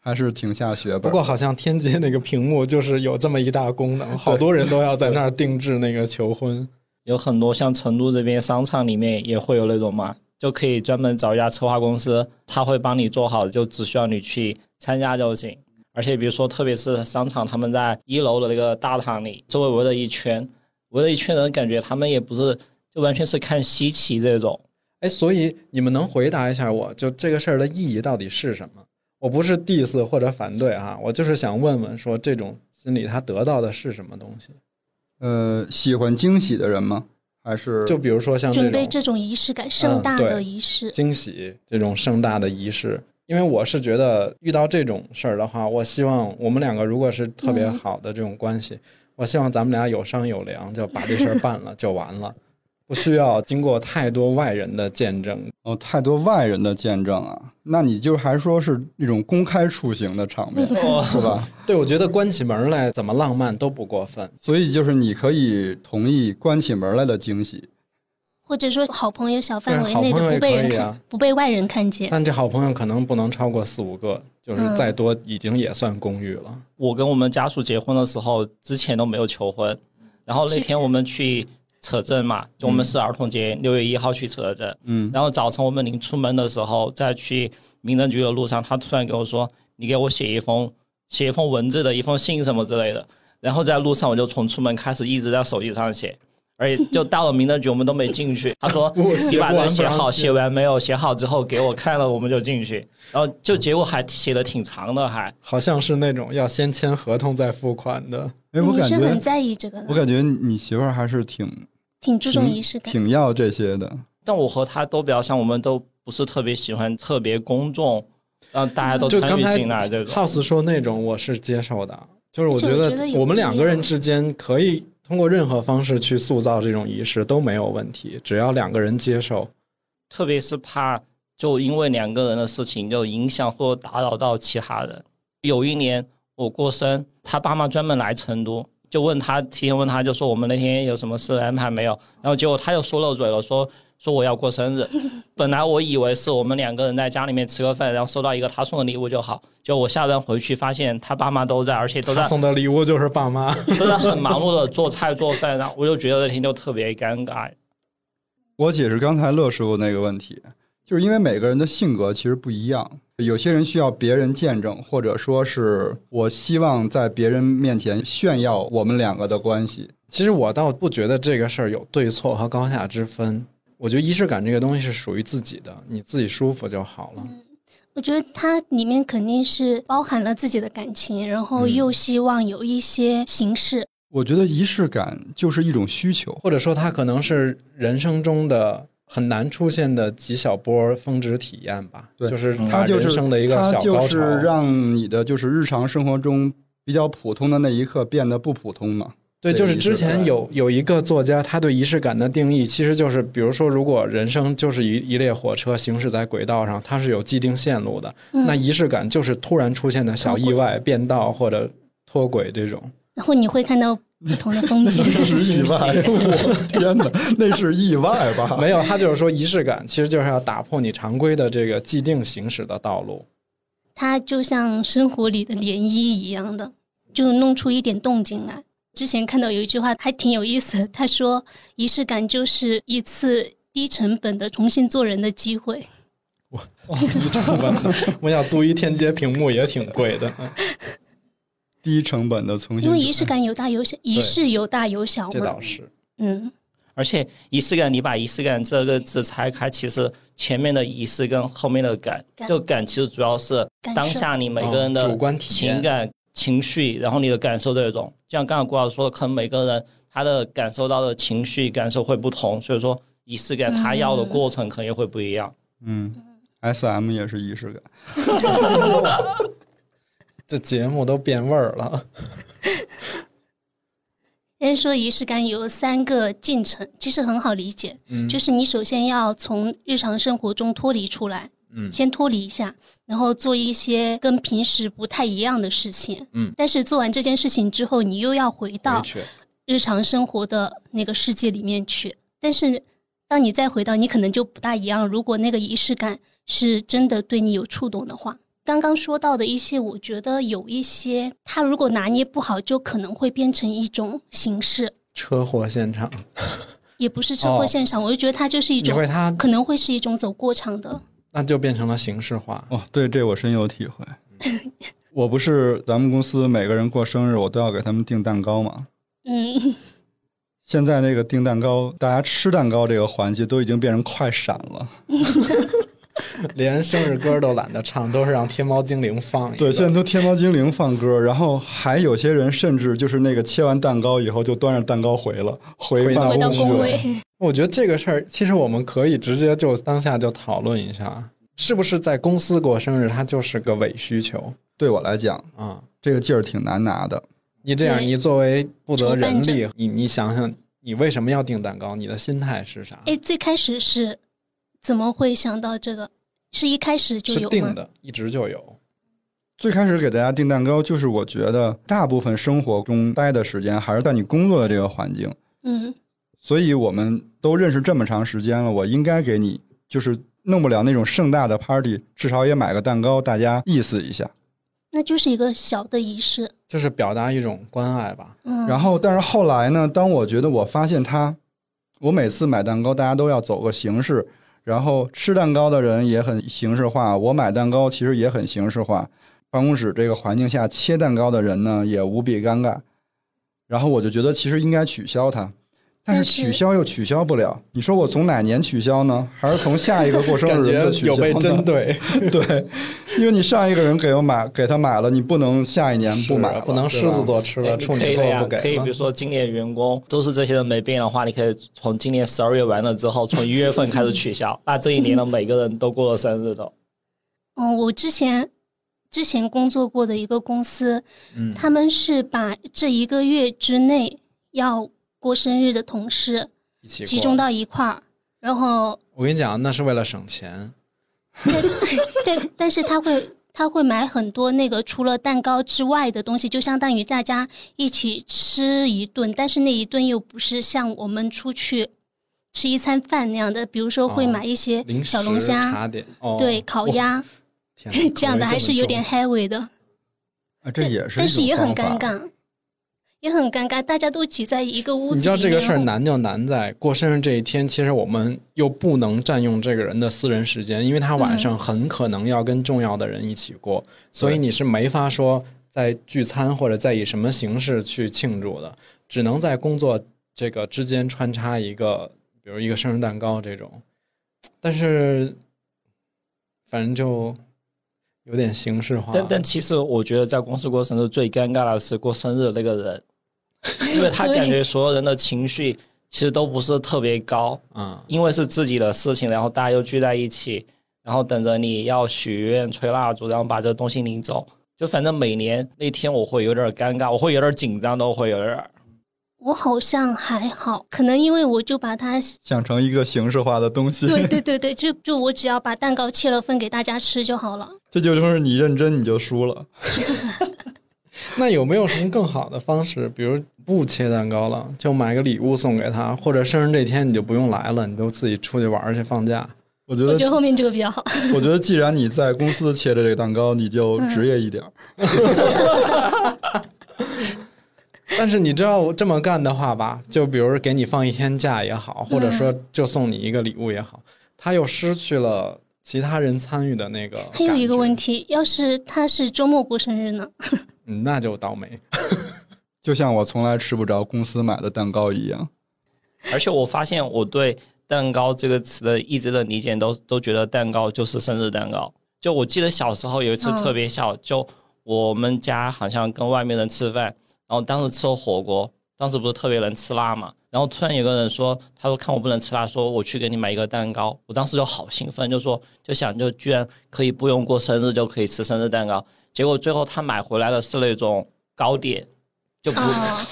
还是挺下血本。不过好像天街那个屏幕就是有这么一大功能，好多人都要在那儿定制那个求婚。有很多像成都这边商场里面也会有那种嘛，就可以专门找一家策划公司，他会帮你做好，就只需要你去参加就行。而且比如说，特别是商场，他们在一楼的那个大堂里，周围围了一圈，围了一圈人，感觉他们也不是就完全是看稀奇这种。哎，所以你们能回答一下我，就这个事儿的意义到底是什么？我不是 diss 或者反对哈，我就是想问问，说这种心理他得到的是什么东西？呃，喜欢惊喜的人吗？还是就比如说像准备这种仪式感，盛大的仪式。惊喜这种盛大的仪式。因为我是觉得遇到这种事儿的话，我希望我们两个如果是特别好的这种关系，我希望咱们俩有商有量，就把这事儿办了就完了，不需要经过太多外人的见证。哦，太多外人的见证啊？那你就还说是那种公开出行的场面，是吧？对，我觉得关起门来怎么浪漫都不过分。所以就是你可以同意关起门来的惊喜，或者说好朋友小范围内的不被人看、不被外人看见。但这好朋友可能不能超过四五个，就是嗯再多已经也算公寓了。我跟我们家属结婚的时候，之前都没有求婚，然后那天我们去扯证嘛，就我们是儿童节六月一号去扯证，嗯，然后早晨我们临出门的时候，在去民政局的路上，他突然给我说：“你给我写一封写一封文字的一封信什么之类的。”然后在路上我就从出门开始一直在手机上写，而且就到了民政局我们都没进去。他说：“你把这写好，写完没有？写好之后给我看了，我们就进去。”然后就结果还写的挺长的，还好像是那种要先签合同再付款的。哎，我感觉很觉在意这个，我感觉你媳妇儿还是挺挺注重仪式感。挺要这些的。但我和他都比较像，我们都不是特别喜欢特别公众，让大家都参与进来这个。House 说那种我是接受的，就是我觉得我们两个人之间可以通过任何方式去塑造这种仪式都没有问题，只要两个人接受。特别是怕就因为两个人的事情就影响或打扰到其他人。有一年我过生，他爸妈专门来成都，就问他提前问他，就说我们那天有什么事安排没有？然后结果他又说漏嘴了，说说我要过生日。本来我以为是我们两个人在家里面吃个饭，然后收到一个他送的礼物就好。就我下班回去发现他爸妈都在，而且都在送的礼物就是爸妈，都在很忙碌的做菜做饭，然后我就觉得那天就特别尴尬。我解释刚才乐师傅那个问题，就是因为每个人的性格其实不一样，有些人需要别人见证，或者说是我希望在别人面前炫耀我们两个的关系。其实我倒不觉得这个事儿有对错和高下之分。我觉得仪式感这个东西是属于自己的，你自己舒服就好了。我觉得它里面肯定是包含了自己的感情，然后嗯又希望有一些形式。我觉得仪式感就是一种需求，或者说它可能是人生中的很难出现的几小波峰值体验吧，对就是它就是人生的一个小高潮。就是让你的就是日常生活中比较普通的那一刻变得不普通嘛。对，就是之前有有一个作家，他对仪式感的定义，其实就是，比如说，如果人生就是一一列火车行驶在轨道上，它是有既定线路的，嗯那仪式感就是突然出现的小意外、变道或者脱轨这种。然后你会看到不同的风景，这是意外，我天哪，那是意外吧？没有，他就是说仪式感其实就是要打破你常规的这个既定行驶的道路。它就像生活里的涟漪一样的，就弄出一点动静来。之前看到有一句话还挺有意思的，他说仪式感就是一次低成本的重新做人的机会。哇低成本，我想租一天街屏幕也挺贵的。低成本的重新，因为仪式感有大有小，仪式有大有小嘛这倒。是。嗯，而且仪式感，你把仪式感这个字拆开，其实前面的仪式跟后面的感，感就感其实主要是当下你每个人的哦主观体验情感、情绪，然后你的感受这种。就像刚才郭老师说的，可能每个人他的感受到的情绪感受会不同，所以说仪式感他要的过程可能也会不一样。嗯，S M 也是仪式感。这节目都变味儿了。人家说仪式感有三个进程，其实很好理解，嗯就是你首先要从日常生活中脱离出来，嗯。先脱离一下，然后做一些跟平时不太一样的事情，嗯。但是做完这件事情之后，你又要回到日常生活的那个世界里面去，但是当你再回到，你可能就不大一样。如果那个仪式感是真的对你有触动的话，刚刚说到的一些，我觉得有一些，他如果拿捏不好，就可能会变成一种形式，车祸现场，也不是车祸哦。现场，我就觉得它就是一种，可能会是一种走过场的。那就变成了形式化。哦，对，这我深有体会。我不是咱们公司每个人过生日，我都要给他们订蛋糕吗。嗯，现在那个订蛋糕，大家吃蛋糕这个环节都已经变成快闪了。连生日歌都懒得唱，都是让天猫精灵放。对，现在都天猫精灵放歌，然后还有些人甚至就是那个切完蛋糕以后就端着蛋糕回了，回回到回到办公室了。我觉得这个事儿，其实我们可以直接就当下就讨论一下，是不是在公司过生日，它就是个伪需求对我来讲，啊？这个劲儿挺难拿的。你这样，你作为负责人力，你你想想，你为什么要订蛋糕？你的心态是啥？哎，最开始是怎么会想到这个？是一开始就是有吗？定的，一直就有。最开始给大家订蛋糕，就是我觉得大部分生活中待的时间还是在你工作的这个环境，嗯，所以我们都认识这么长时间了，我应该给你就是弄不了那种盛大的 party，至少也买个蛋糕，大家意思一下。那就是一个小的仪式。就是表达一种关爱吧。嗯，然后，但是后来呢，当我觉得我发现他我每次买蛋糕，大家都要走个形式，然后吃蛋糕的人也很形式化，我买蛋糕其实也很形式化。办公室这个环境下切蛋糕的人呢也无比尴尬，然后我就觉得其实应该取消它，但是取消又取消不了。你说我从哪年取消呢？还是从下一个过生日 就取消有被针对，对，因为你上一个人给我买给他买了，你不能下一年不买了，不能狮子座吃了，处女座不给可以比如说今年员工都是这些人没变的话，你可以从今年十二月完了之后，从一月份开始取消，那这一年的每个人都过了生日的。嗯，我之前之前工作过的一个公司，嗯。他们是把这一个月之内要过生日的同事一起集中到一块儿，然后我跟你讲，那是为了省钱。但但是他会他会买很多那个除了蛋糕之外的东西，就相当于大家一起吃一顿，但是那一顿又不是像我们出去吃一餐饭那样的，比如说会哦买一些小龙虾，茶点，哦，对，烤，鸭 这样的还是有点 heavy 的。啊，这也是一但是也很尴。尬，也很尴尬，大家都挤在一个屋子里。你知道这个事儿难就难在过生日这一天，其实我们又不能占用这个人的私人时间，因为他晚上很可能要跟重要的人一起过，所以你是没法说在聚餐或者在以什么形式去庆祝的，只能在工作这个之间穿插一个，比如一个生日蛋糕这种，但是反正就有点形式化。但但其实我觉得在公司过生日最尴尬的是过生日的那个人，因为他感觉所有人的情绪其实都不是特别高，嗯、因为是自己的事情，然后大家又聚在一起，然后等着你要许愿、吹蜡烛，然后把这个东西领走。就反正每年那天我会有点尴尬，我会有点紧张，都会有点儿。我好像还好，可能因为我就把它，想成一个形式化的东西，对对对对，就就我只要把蛋糕切了分给大家吃就好了。这就就是你认真你就输了。那有没有什么更好的方式？比如不切蛋糕了，就买个礼物送给他，或者生日这天你就不用来了，你就自己出去玩去放假。我觉得我觉得后面这个比较好。我觉得既然你在公司切的这个蛋糕，你就职业一点儿。但是你知道我这么干的话吧，就比如给你放一天假也好，或者说就送你一个礼物也好，他又失去了其他人参与的那个。还有一个问题，要是他是周末过生日呢？嗯，那就倒霉。就像我从来吃不着公司买的蛋糕一样。而且我发现我对“蛋糕”这个词的一直的理解都都觉得蛋糕就是生日蛋糕。就我记得小时候有一次嗯特别小，就我们家好像跟外面人吃饭，然后当时吃火锅，当时不是特别能吃辣嘛，然后突然有个人说，他说看我不能吃辣，说我去给你买一个蛋糕，我当时就好兴奋，就说就想就居然可以不用过生日就可以吃生日蛋糕，结果最后他买回来的是那种糕点，就不、哦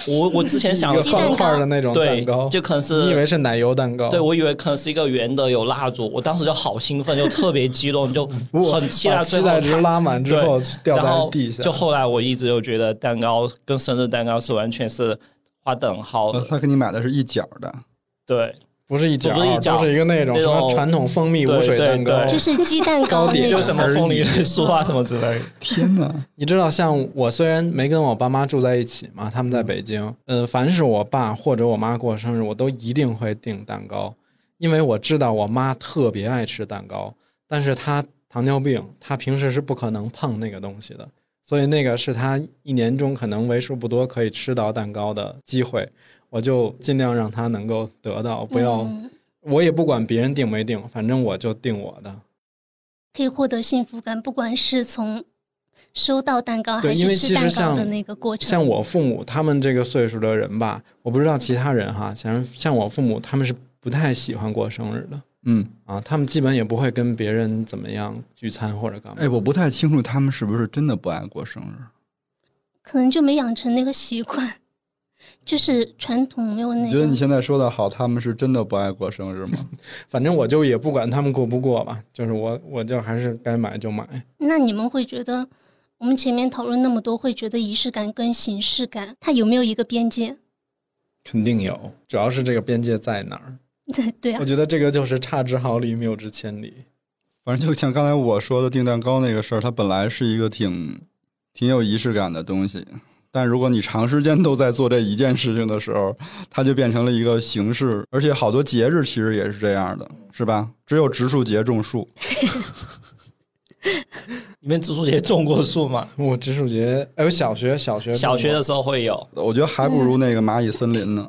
我我之前想一个鸡蛋方块的那种蛋糕，就可能是你以为是奶油蛋糕？对，我以为可能是一个圆的，有蜡烛，我当时就好兴奋，就特别激动，就很期待最后期待值拉满之后掉然后在地下。就后来我一直就觉得蛋糕跟生日蛋糕是完全是划等号呃的，他给你买的是一角的，对不是一角，不是一角就是一个那种什么传统蜂蜜无水蛋糕。就是鸡蛋糕 糕点那种就什。么凤梨酥啊什么之类的。天哪！你知道，像我虽然没跟我爸妈住在一起嘛，他们在北京，呃，凡是我爸或者我妈过生日，我都一定会订蛋糕，因为我知道我妈特别爱吃蛋糕，但是她糖尿病，她平时是不可能碰那个东西的，所以那个是她一年中可能为数不多可以吃到蛋糕的机会，我就尽量让他能够得到，不要，嗯我也不管别人定没定，反正我就定我的。可以获得幸福感，不管是从收到蛋糕还对因为是吃蛋糕其实像的那个过程。像我父母他们这个岁数的人吧，我不知道其他人哈，像像我父母他们是不太喜欢过生日的嗯，啊，他们基本也不会跟别人怎么样聚餐或者干嘛。哎，我不太清楚他们是不是真的不爱过生日。可能就没养成那个习惯，就是传统没有那个你觉得你。现在说的好，他们是真的不爱过生日吗？反正我就也不管他们过不过吧，就是我我就还是该买就买。那你们会觉得，我们前面讨论那么多，会觉得仪式感跟形式感，它有没有一个边界？肯定有，主要是这个边界在哪儿？对对啊我，觉得这个就是差之毫厘，谬之千里。反正就像刚才我说的订蛋糕那个事儿，它本来是一个挺挺有仪式感的东西，但如果你长时间都在做这一件事情的时候，它就变成了一个形式。而且好多节日其实也是这样的，是吧？只有植树节种树，你们植树节种过树吗？我植树节，哎，我小学小学小学的时候会有，我觉得还不如那个蚂蚁森林呢。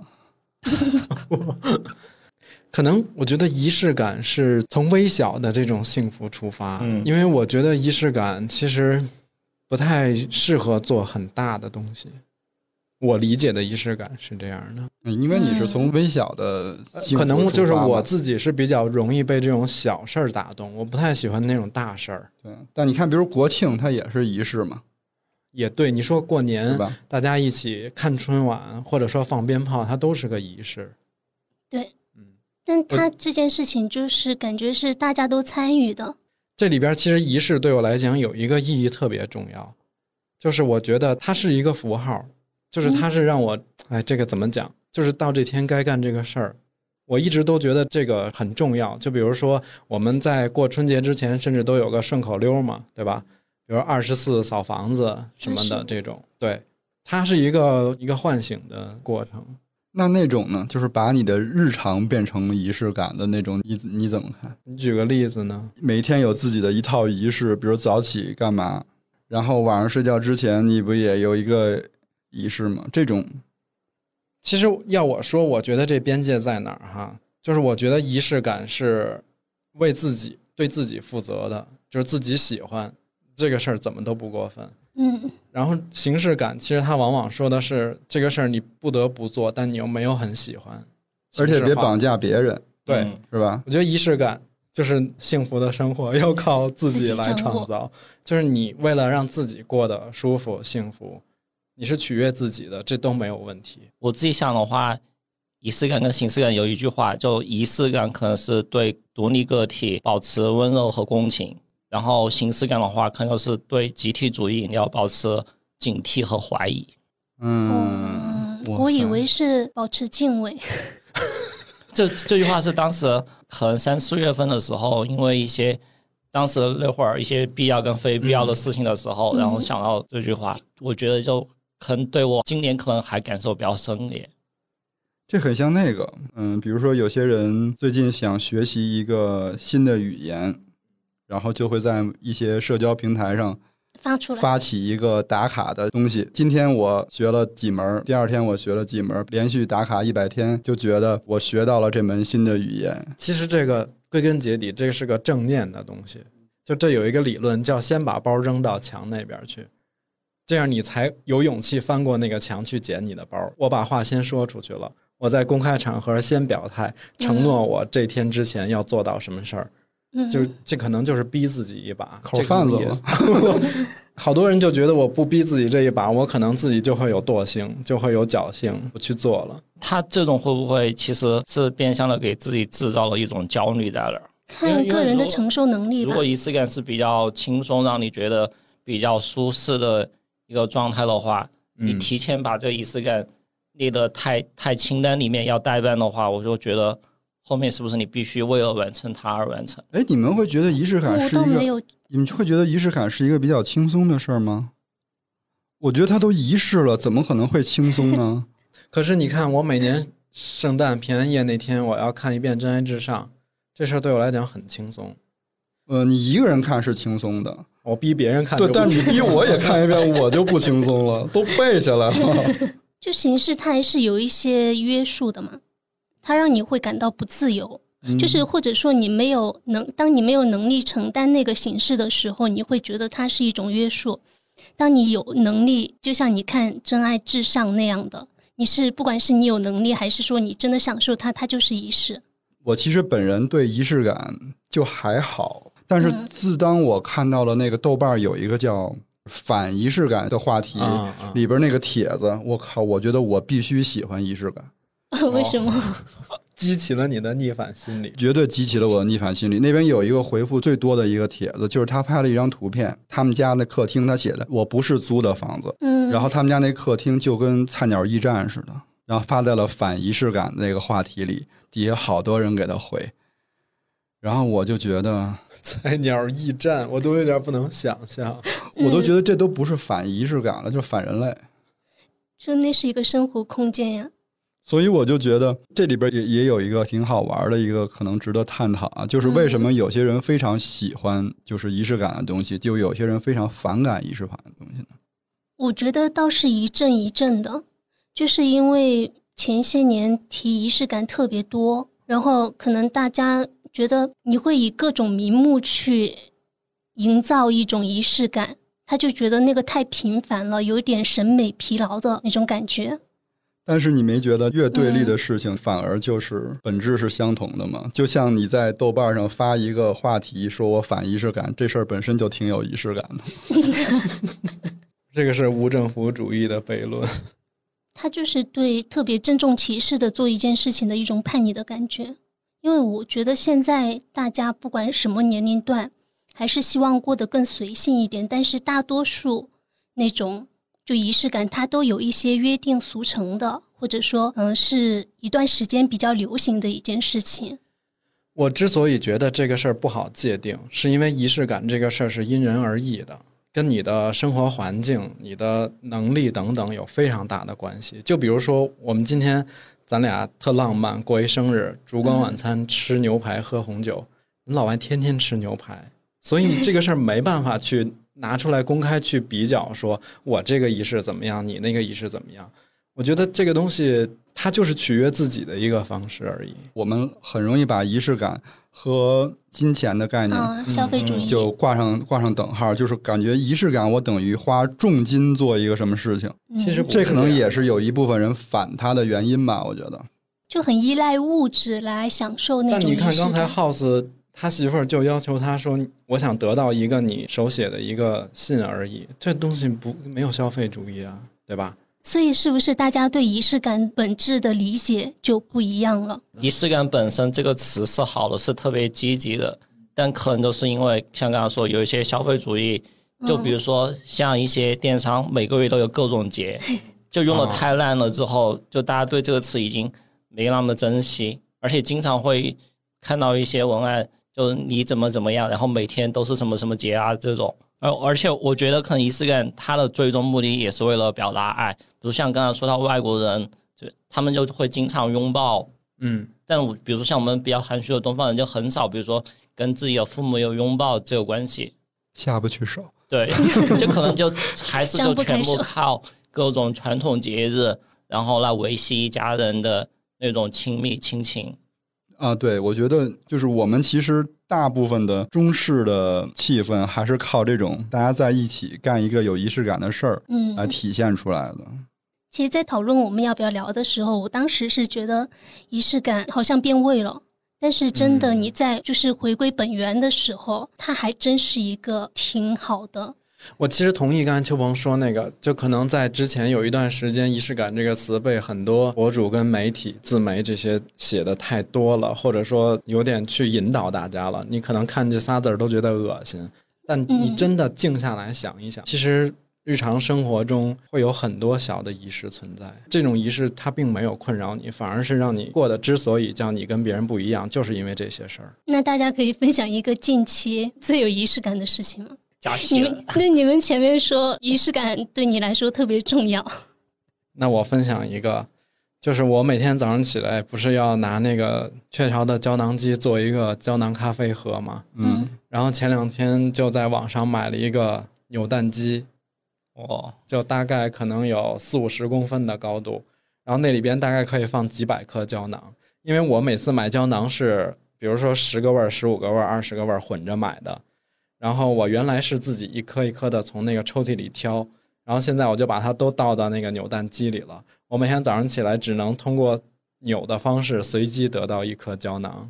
可能我觉得仪式感是从微小的这种幸福出发，嗯因为我觉得仪式感其实不太适合做很大的东西。我理解的仪式感是这样的，嗯因为你是从微小的可能就是我自己是比较容易被这种小事儿打动，我不太喜欢那种大事儿。对，但你看，比如国庆，它也是仪式嘛，也对，你说过年吧？大家一起看春晚，或者说放鞭炮，它都是个仪式。对嗯，但它这件事情就是感觉是大家都参与的，这里边其实仪式对我来讲有一个意义特别重要，就是我觉得它是一个符号，就是它是让我，哎，这个怎么讲？就是到这天该干这个事儿，我一直都觉得这个很重要。就比如说我们在过春节之前，甚至都有个顺口溜嘛，对吧？比如二十四扫房子什么的这种，对，它是一个一个唤醒的过程。那那种呢，就是把你的日常变成仪式感的那种，你你怎么看？你举个例子呢？每天有自己的一套仪式，比如早起干嘛，然后晚上睡觉之前，你不也有一个仪式吗？这种其实要我说，我觉得这边界在哪儿哈？就是我觉得仪式感是为自己对自己负责的，就是自己喜欢这个事儿，怎么都不过分。嗯，然后形式感，其实它往往说的是这个事儿你不得不做，但你又没有很喜欢，而且别绑。架别人，对，嗯是吧？我觉得仪式感就是幸福的生活要靠自己来创造，就是你为了让自己过得舒服、幸福，你是取悦自己的，这都没有问题。我自己想的话，仪式感跟形式感有一句话，就仪式感可能是对独立个体保持温柔和共情，然后形式感的话，可能就是对集体主义你要保持警惕和怀疑。嗯，我以为是保持敬畏，这这句话是当时可能三四月份的时候，因为一些当时那会儿一些必要跟非必要的事情的时候，嗯然后想到这句话，我觉得就可能对我今年可能还感受比较深烈。这很像那个，嗯，比如说有些人最近想学习一个新的语言，然后就会在一些社交平台上发出来。发起一个打卡的东西。今天我学了几门，第二天我学了几门，连续打卡一百天，就觉得我学到了这门新的语言。其实这个归根结底，这是个正念的东西。就这有一个理论叫先把包扔到墙那边去，这样你才有勇气翻过那个墙去捡你的包。我把话先说出去了，我在公开场合先表态，承诺我这天之前要做到什么事儿。嗯，就这可能就是逼自己一把，口贩子这个意思 好多人就觉得我不逼自己这一把，我可能自己就会有惰性，就会有侥幸，不去做了。他这种会不会其实是变相的给自己制造了一种焦虑在那儿？看个人的承受能力吧如果。仪式感是比较轻松，让你觉得比较舒适的一个状态的话，你嗯提前把这个仪式感列得太太清单里面要代办的话，我就觉得后面是不是你必须为了完成它而完成？哎，你们会觉得仪式感是一个，你们会觉得仪式感是一个比较轻松的事儿吗？我觉得它都仪式了，怎么可能会轻松呢？可是你看，我每年圣诞平安夜那天，我要看一遍《真爱至上》，这事儿对我来讲很轻松。呃，你一个人看是轻松的，我逼别人看对，但是你逼我也看一遍，我就不轻松了，都背下来了。就形式它还是有一些约束的嘛，它让你会感到不自由。嗯就是或者说你没有能，当你没有能力承担那个形式的时候，你会觉得它是一种约束。当你有能力，就像你看《真爱至上》那样的，你是不管是你有能力，还是说你真的享受它，它就是仪式。我其实本人对仪式感就还好，但是嗯自当我看到了那个豆瓣有一个叫“反仪式感”的话题！里边那个帖子，我靠，我觉得我必须喜欢仪式感，为什么？激起了你的逆反心理。绝对激起了我的逆反心理。那边有一个回复最多的一个帖子，就是他拍了一张图片，他们家那客厅他写的“我不是租的房子”，嗯，然后他们家那客厅就跟菜鸟驿站似的，然后发在了反仪式感那个话题里，底下好多人给他回，然后我就觉得，菜鸟驿站，我都有点不能想象。我都觉得这都不是反仪式感了，就是反人类。就那是一个生活空间呀。所以我就觉得这里边也也有一个挺好玩的一个可能值得探讨啊，就是为什么有些人非常喜欢就是仪式感的东西，就有些人非常反感仪式感的东西呢？我觉得倒是一阵一阵的，就是因为前些年提仪式感特别多，然后可能大家觉得你会以各种名目去营造一种仪式感，他就觉得那个太频繁了，有点审美疲劳的那种感觉。但是你没觉得越对立的事情反而就是本质是相同的吗？就像你在豆瓣上发一个话题，说我反仪式感，这事儿本身就挺有仪式感的。这个是无政府主义的悖论。他就是对特别郑重其事的做一件事情的一种叛逆的感觉。因为我觉得现在大家不管什么年龄段，还是希望过得更随性一点，但是大多数那种。就仪式感，它都有一些约定俗成的，或者说，嗯，是一段时间比较流行的一件事情。我之所以觉得这个事儿不好界定，是因为仪式感这个事儿是因人而异的，跟你的生活环境、你的能力等等有非常大的关系。就比如说，我们今天咱俩特浪漫，过一生日，烛光晚餐，吃牛排，喝红酒。你老外天天吃牛排，所以你这个事儿没办法去。拿出来公开去比较，说我这个仪式怎么样，你那个仪式怎么样？我觉得这个东西它就是取悦自己的一个方式而已。我们很容易把仪式感和金钱的概念、消费主义就挂上挂上等号，就是感觉仪式感我等于花重金做一个什么事情。其实这可能也是有一部分人反它的原因吧。我觉得就很依赖物质来享受那种。但你看刚才 House。他媳妇儿就要求他说：“我想得到一个你手写的一个信而已，这东西不没有消费主义啊，对吧？”所以，是不是大家对仪式感本质的理解就不一样了？仪式感本身这个词是好的，是特别积极的，但可能都是因为像刚刚说有一些消费主义，就比如说像一些电商每个月都有各种节，就用的太烂了之后，就大家对这个词已经没那么珍惜，而且经常会看到一些文案。就是你怎么怎么样，然后每天都是什么什么节啊这种，而而且我觉得可能仪式感它的最终目的也是为了表达爱，比如像刚才说到外国人，就他们就会经常拥抱，嗯，但我比如像我们比较含蓄的东方人就很少，比如说跟自己的父母有拥抱这个关系，下不去手，对，就可能就还是就全部靠各种传统节日，然后来维系一家人的那种亲密亲情。啊，对，我觉得就是我们其实大部分的中式的气氛还是靠这种大家在一起干一个有仪式感的事儿，嗯，来体现出来的。其实，在讨论我们要不要聊的时候，我当时是觉得仪式感好像变味了，但是真的你在就是回归本源的时候，它还真是一个挺好的。我其实同意刚才秋鹏说那个，就可能在之前有一段时间，仪式感这个词被很多博主跟媒体、自媒这些写的太多了，或者说有点去引导大家了。你可能看这仨字儿都觉得恶心，但你真的静下来想一想，其实日常生活中会有很多小的仪式存在。这种仪式它并没有困扰你，反而是让你过得之所以叫你跟别人不一样，就是因为这些事儿。那大家可以分享一个近期最有仪式感的事情吗？你们那你们前面说仪式感对你来说特别重要，那我分享一个，就是我每天早上起来不是要拿那个雀巢的胶囊机做一个胶囊咖啡喝嘛？嗯，然后前两天就在网上买了一个扭蛋机，哦，就大概可能有四五十公分的高度，然后那里边大概可以放几百颗胶囊，因为我每次买胶囊是，比如说十个味儿、十五个味儿、二十个味儿混着买的。然后我原来是自己一颗一颗的从那个抽屉里挑，然后现在我就把它都倒到那个扭蛋机里了。我每天早上起来只能通过扭的方式随机得到一颗胶囊，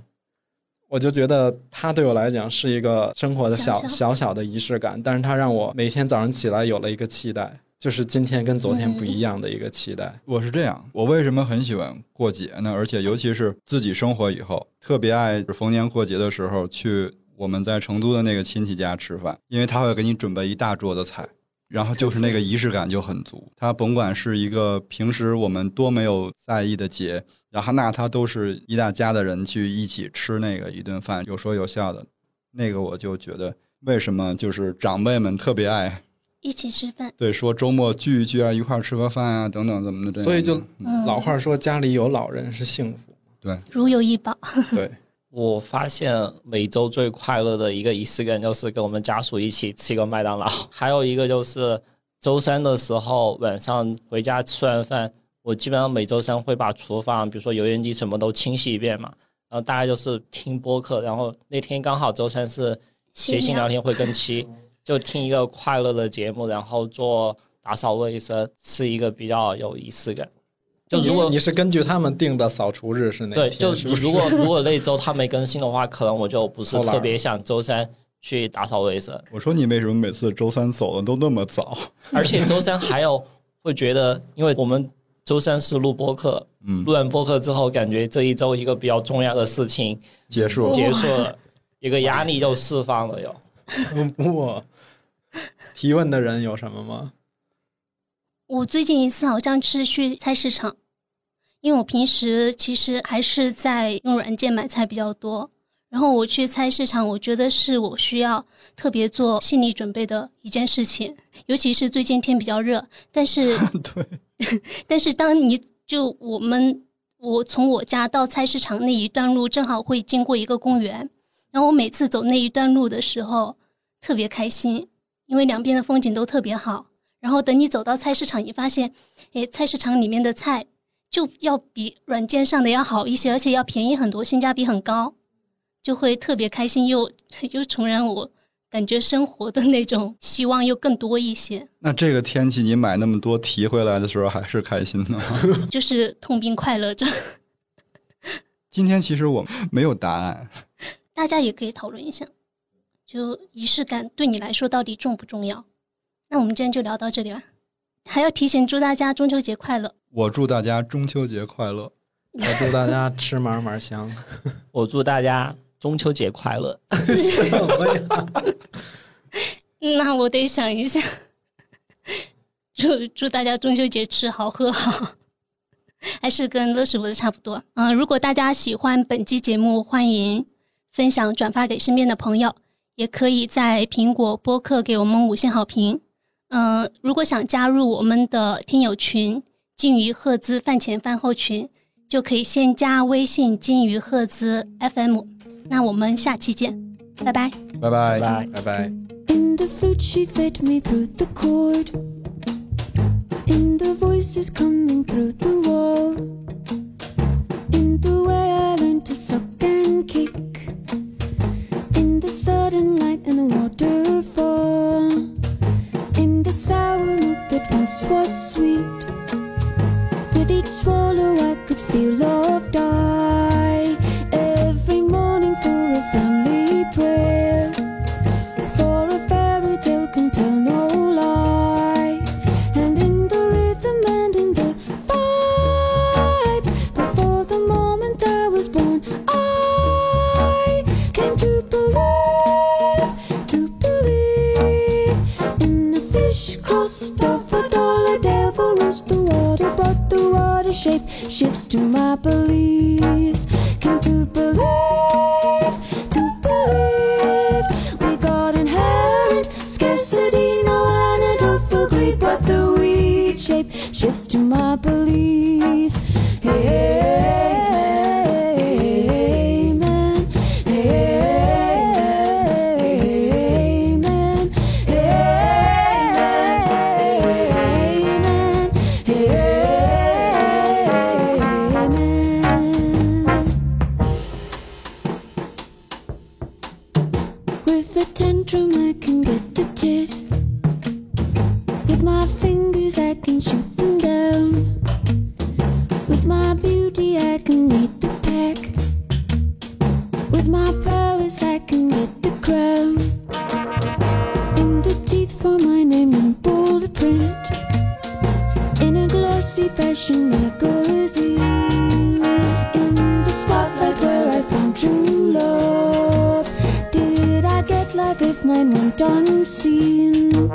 我就觉得它对我来讲是一个生活的小小小的仪式感，但是它让我每天早上起来有了一个期待，就是今天跟昨天不一样的一个期待。我是这样，我为什么很喜欢过节呢？而且尤其是自己生活以后，特别爱逢年过节的时候去。我们在成都的那个亲戚家吃饭，因为他会给你准备一大桌子菜，然后就是那个仪式感就很足。他甭管是一个平时我们多没有在意的节，然后那他都是一大家的人去一起吃那个一顿饭，有说有笑的，那个我就觉得为什么就是长辈们特别爱一起吃饭，对，说周末聚一聚啊，一块儿吃个饭啊，等等怎么的。所以就嗯，老话说家里有老人是幸福。对如有一宝。对，我发现每周最快乐的一个仪式感就是跟我们家属一起吃一个麦当劳，还有一个就是周三的时候晚上回家吃完饭，我基本上每周三会把厨房，比如说油烟机什么都清洗一遍嘛，然后大概就是听播客，然后那天刚好周三是谐星聊天会跟期，就听一个快乐的节目，然后做打扫卫生，是一个比较有仪式感。就如果你是根据他们定的扫除日是哪天对，就如果如果那周他没更新的话，可能我就不是特别想周三去打扫卫生，我说你为什么每次周三走的都那么早？而且周三还有会觉得，因为我们周三是录播客，嗯录，完播客之后，感觉这一周一个比较重要的事情结束。结束了，一个压力就释放了，又。哇，提问的人有什么吗？我最近一次好像是去菜市场，因为我平时其实还是在用软件买菜比较多。然后我去菜市场，我觉得是我需要特别做心理准备的一件事情，尤其是最近天比较热。但是，对，但是当你就我们我从我家到菜市场那一段路，正好会经过一个公园，然后我每次走那一段路的时候特别开心，因为两边的风景都特别好。然后等你走到菜市场，你发现，诶，菜市场里面的菜就要比软件上的要好一些，而且要便宜很多，性价比很高，就会特别开心，又又重燃我感觉生活的那种希望又更多一些，那这个天气你买那么多提回来的时候还是开心的？就是痛并快乐着。今天其实我没有答案，大家也可以讨论一下，就仪式感对你来说到底重不重要？那我们今天就聊到这里吧。还要提醒祝大家中秋节快乐。我祝大家中秋节快乐。我祝大家吃嘛嘛香。我祝大家中秋节快乐。那我得想一下，祝祝大家中秋节吃好喝好，还是跟乐师傅的差不多。嗯、如果大家喜欢本期节目，欢迎分享转发给身边的朋友，也可以在苹果播客给我们五星好评。嗯、如果想加入我们的听友群“金鱼赫兹饭前饭后群”，就可以先加微信“金鱼赫兹 FM”。那我们下期见，拜拜。拜拜。拜。拜拜。In the fruit, she fed me through the cord. In the voices coming through the wall. In the way I learned to suck and kick. In the sudden light and the waterfall. The sour milk that once was sweet. With each swallow, I could feel love die. Magazine. In the spotlight where I found true love. Did I get life if mine went unseen?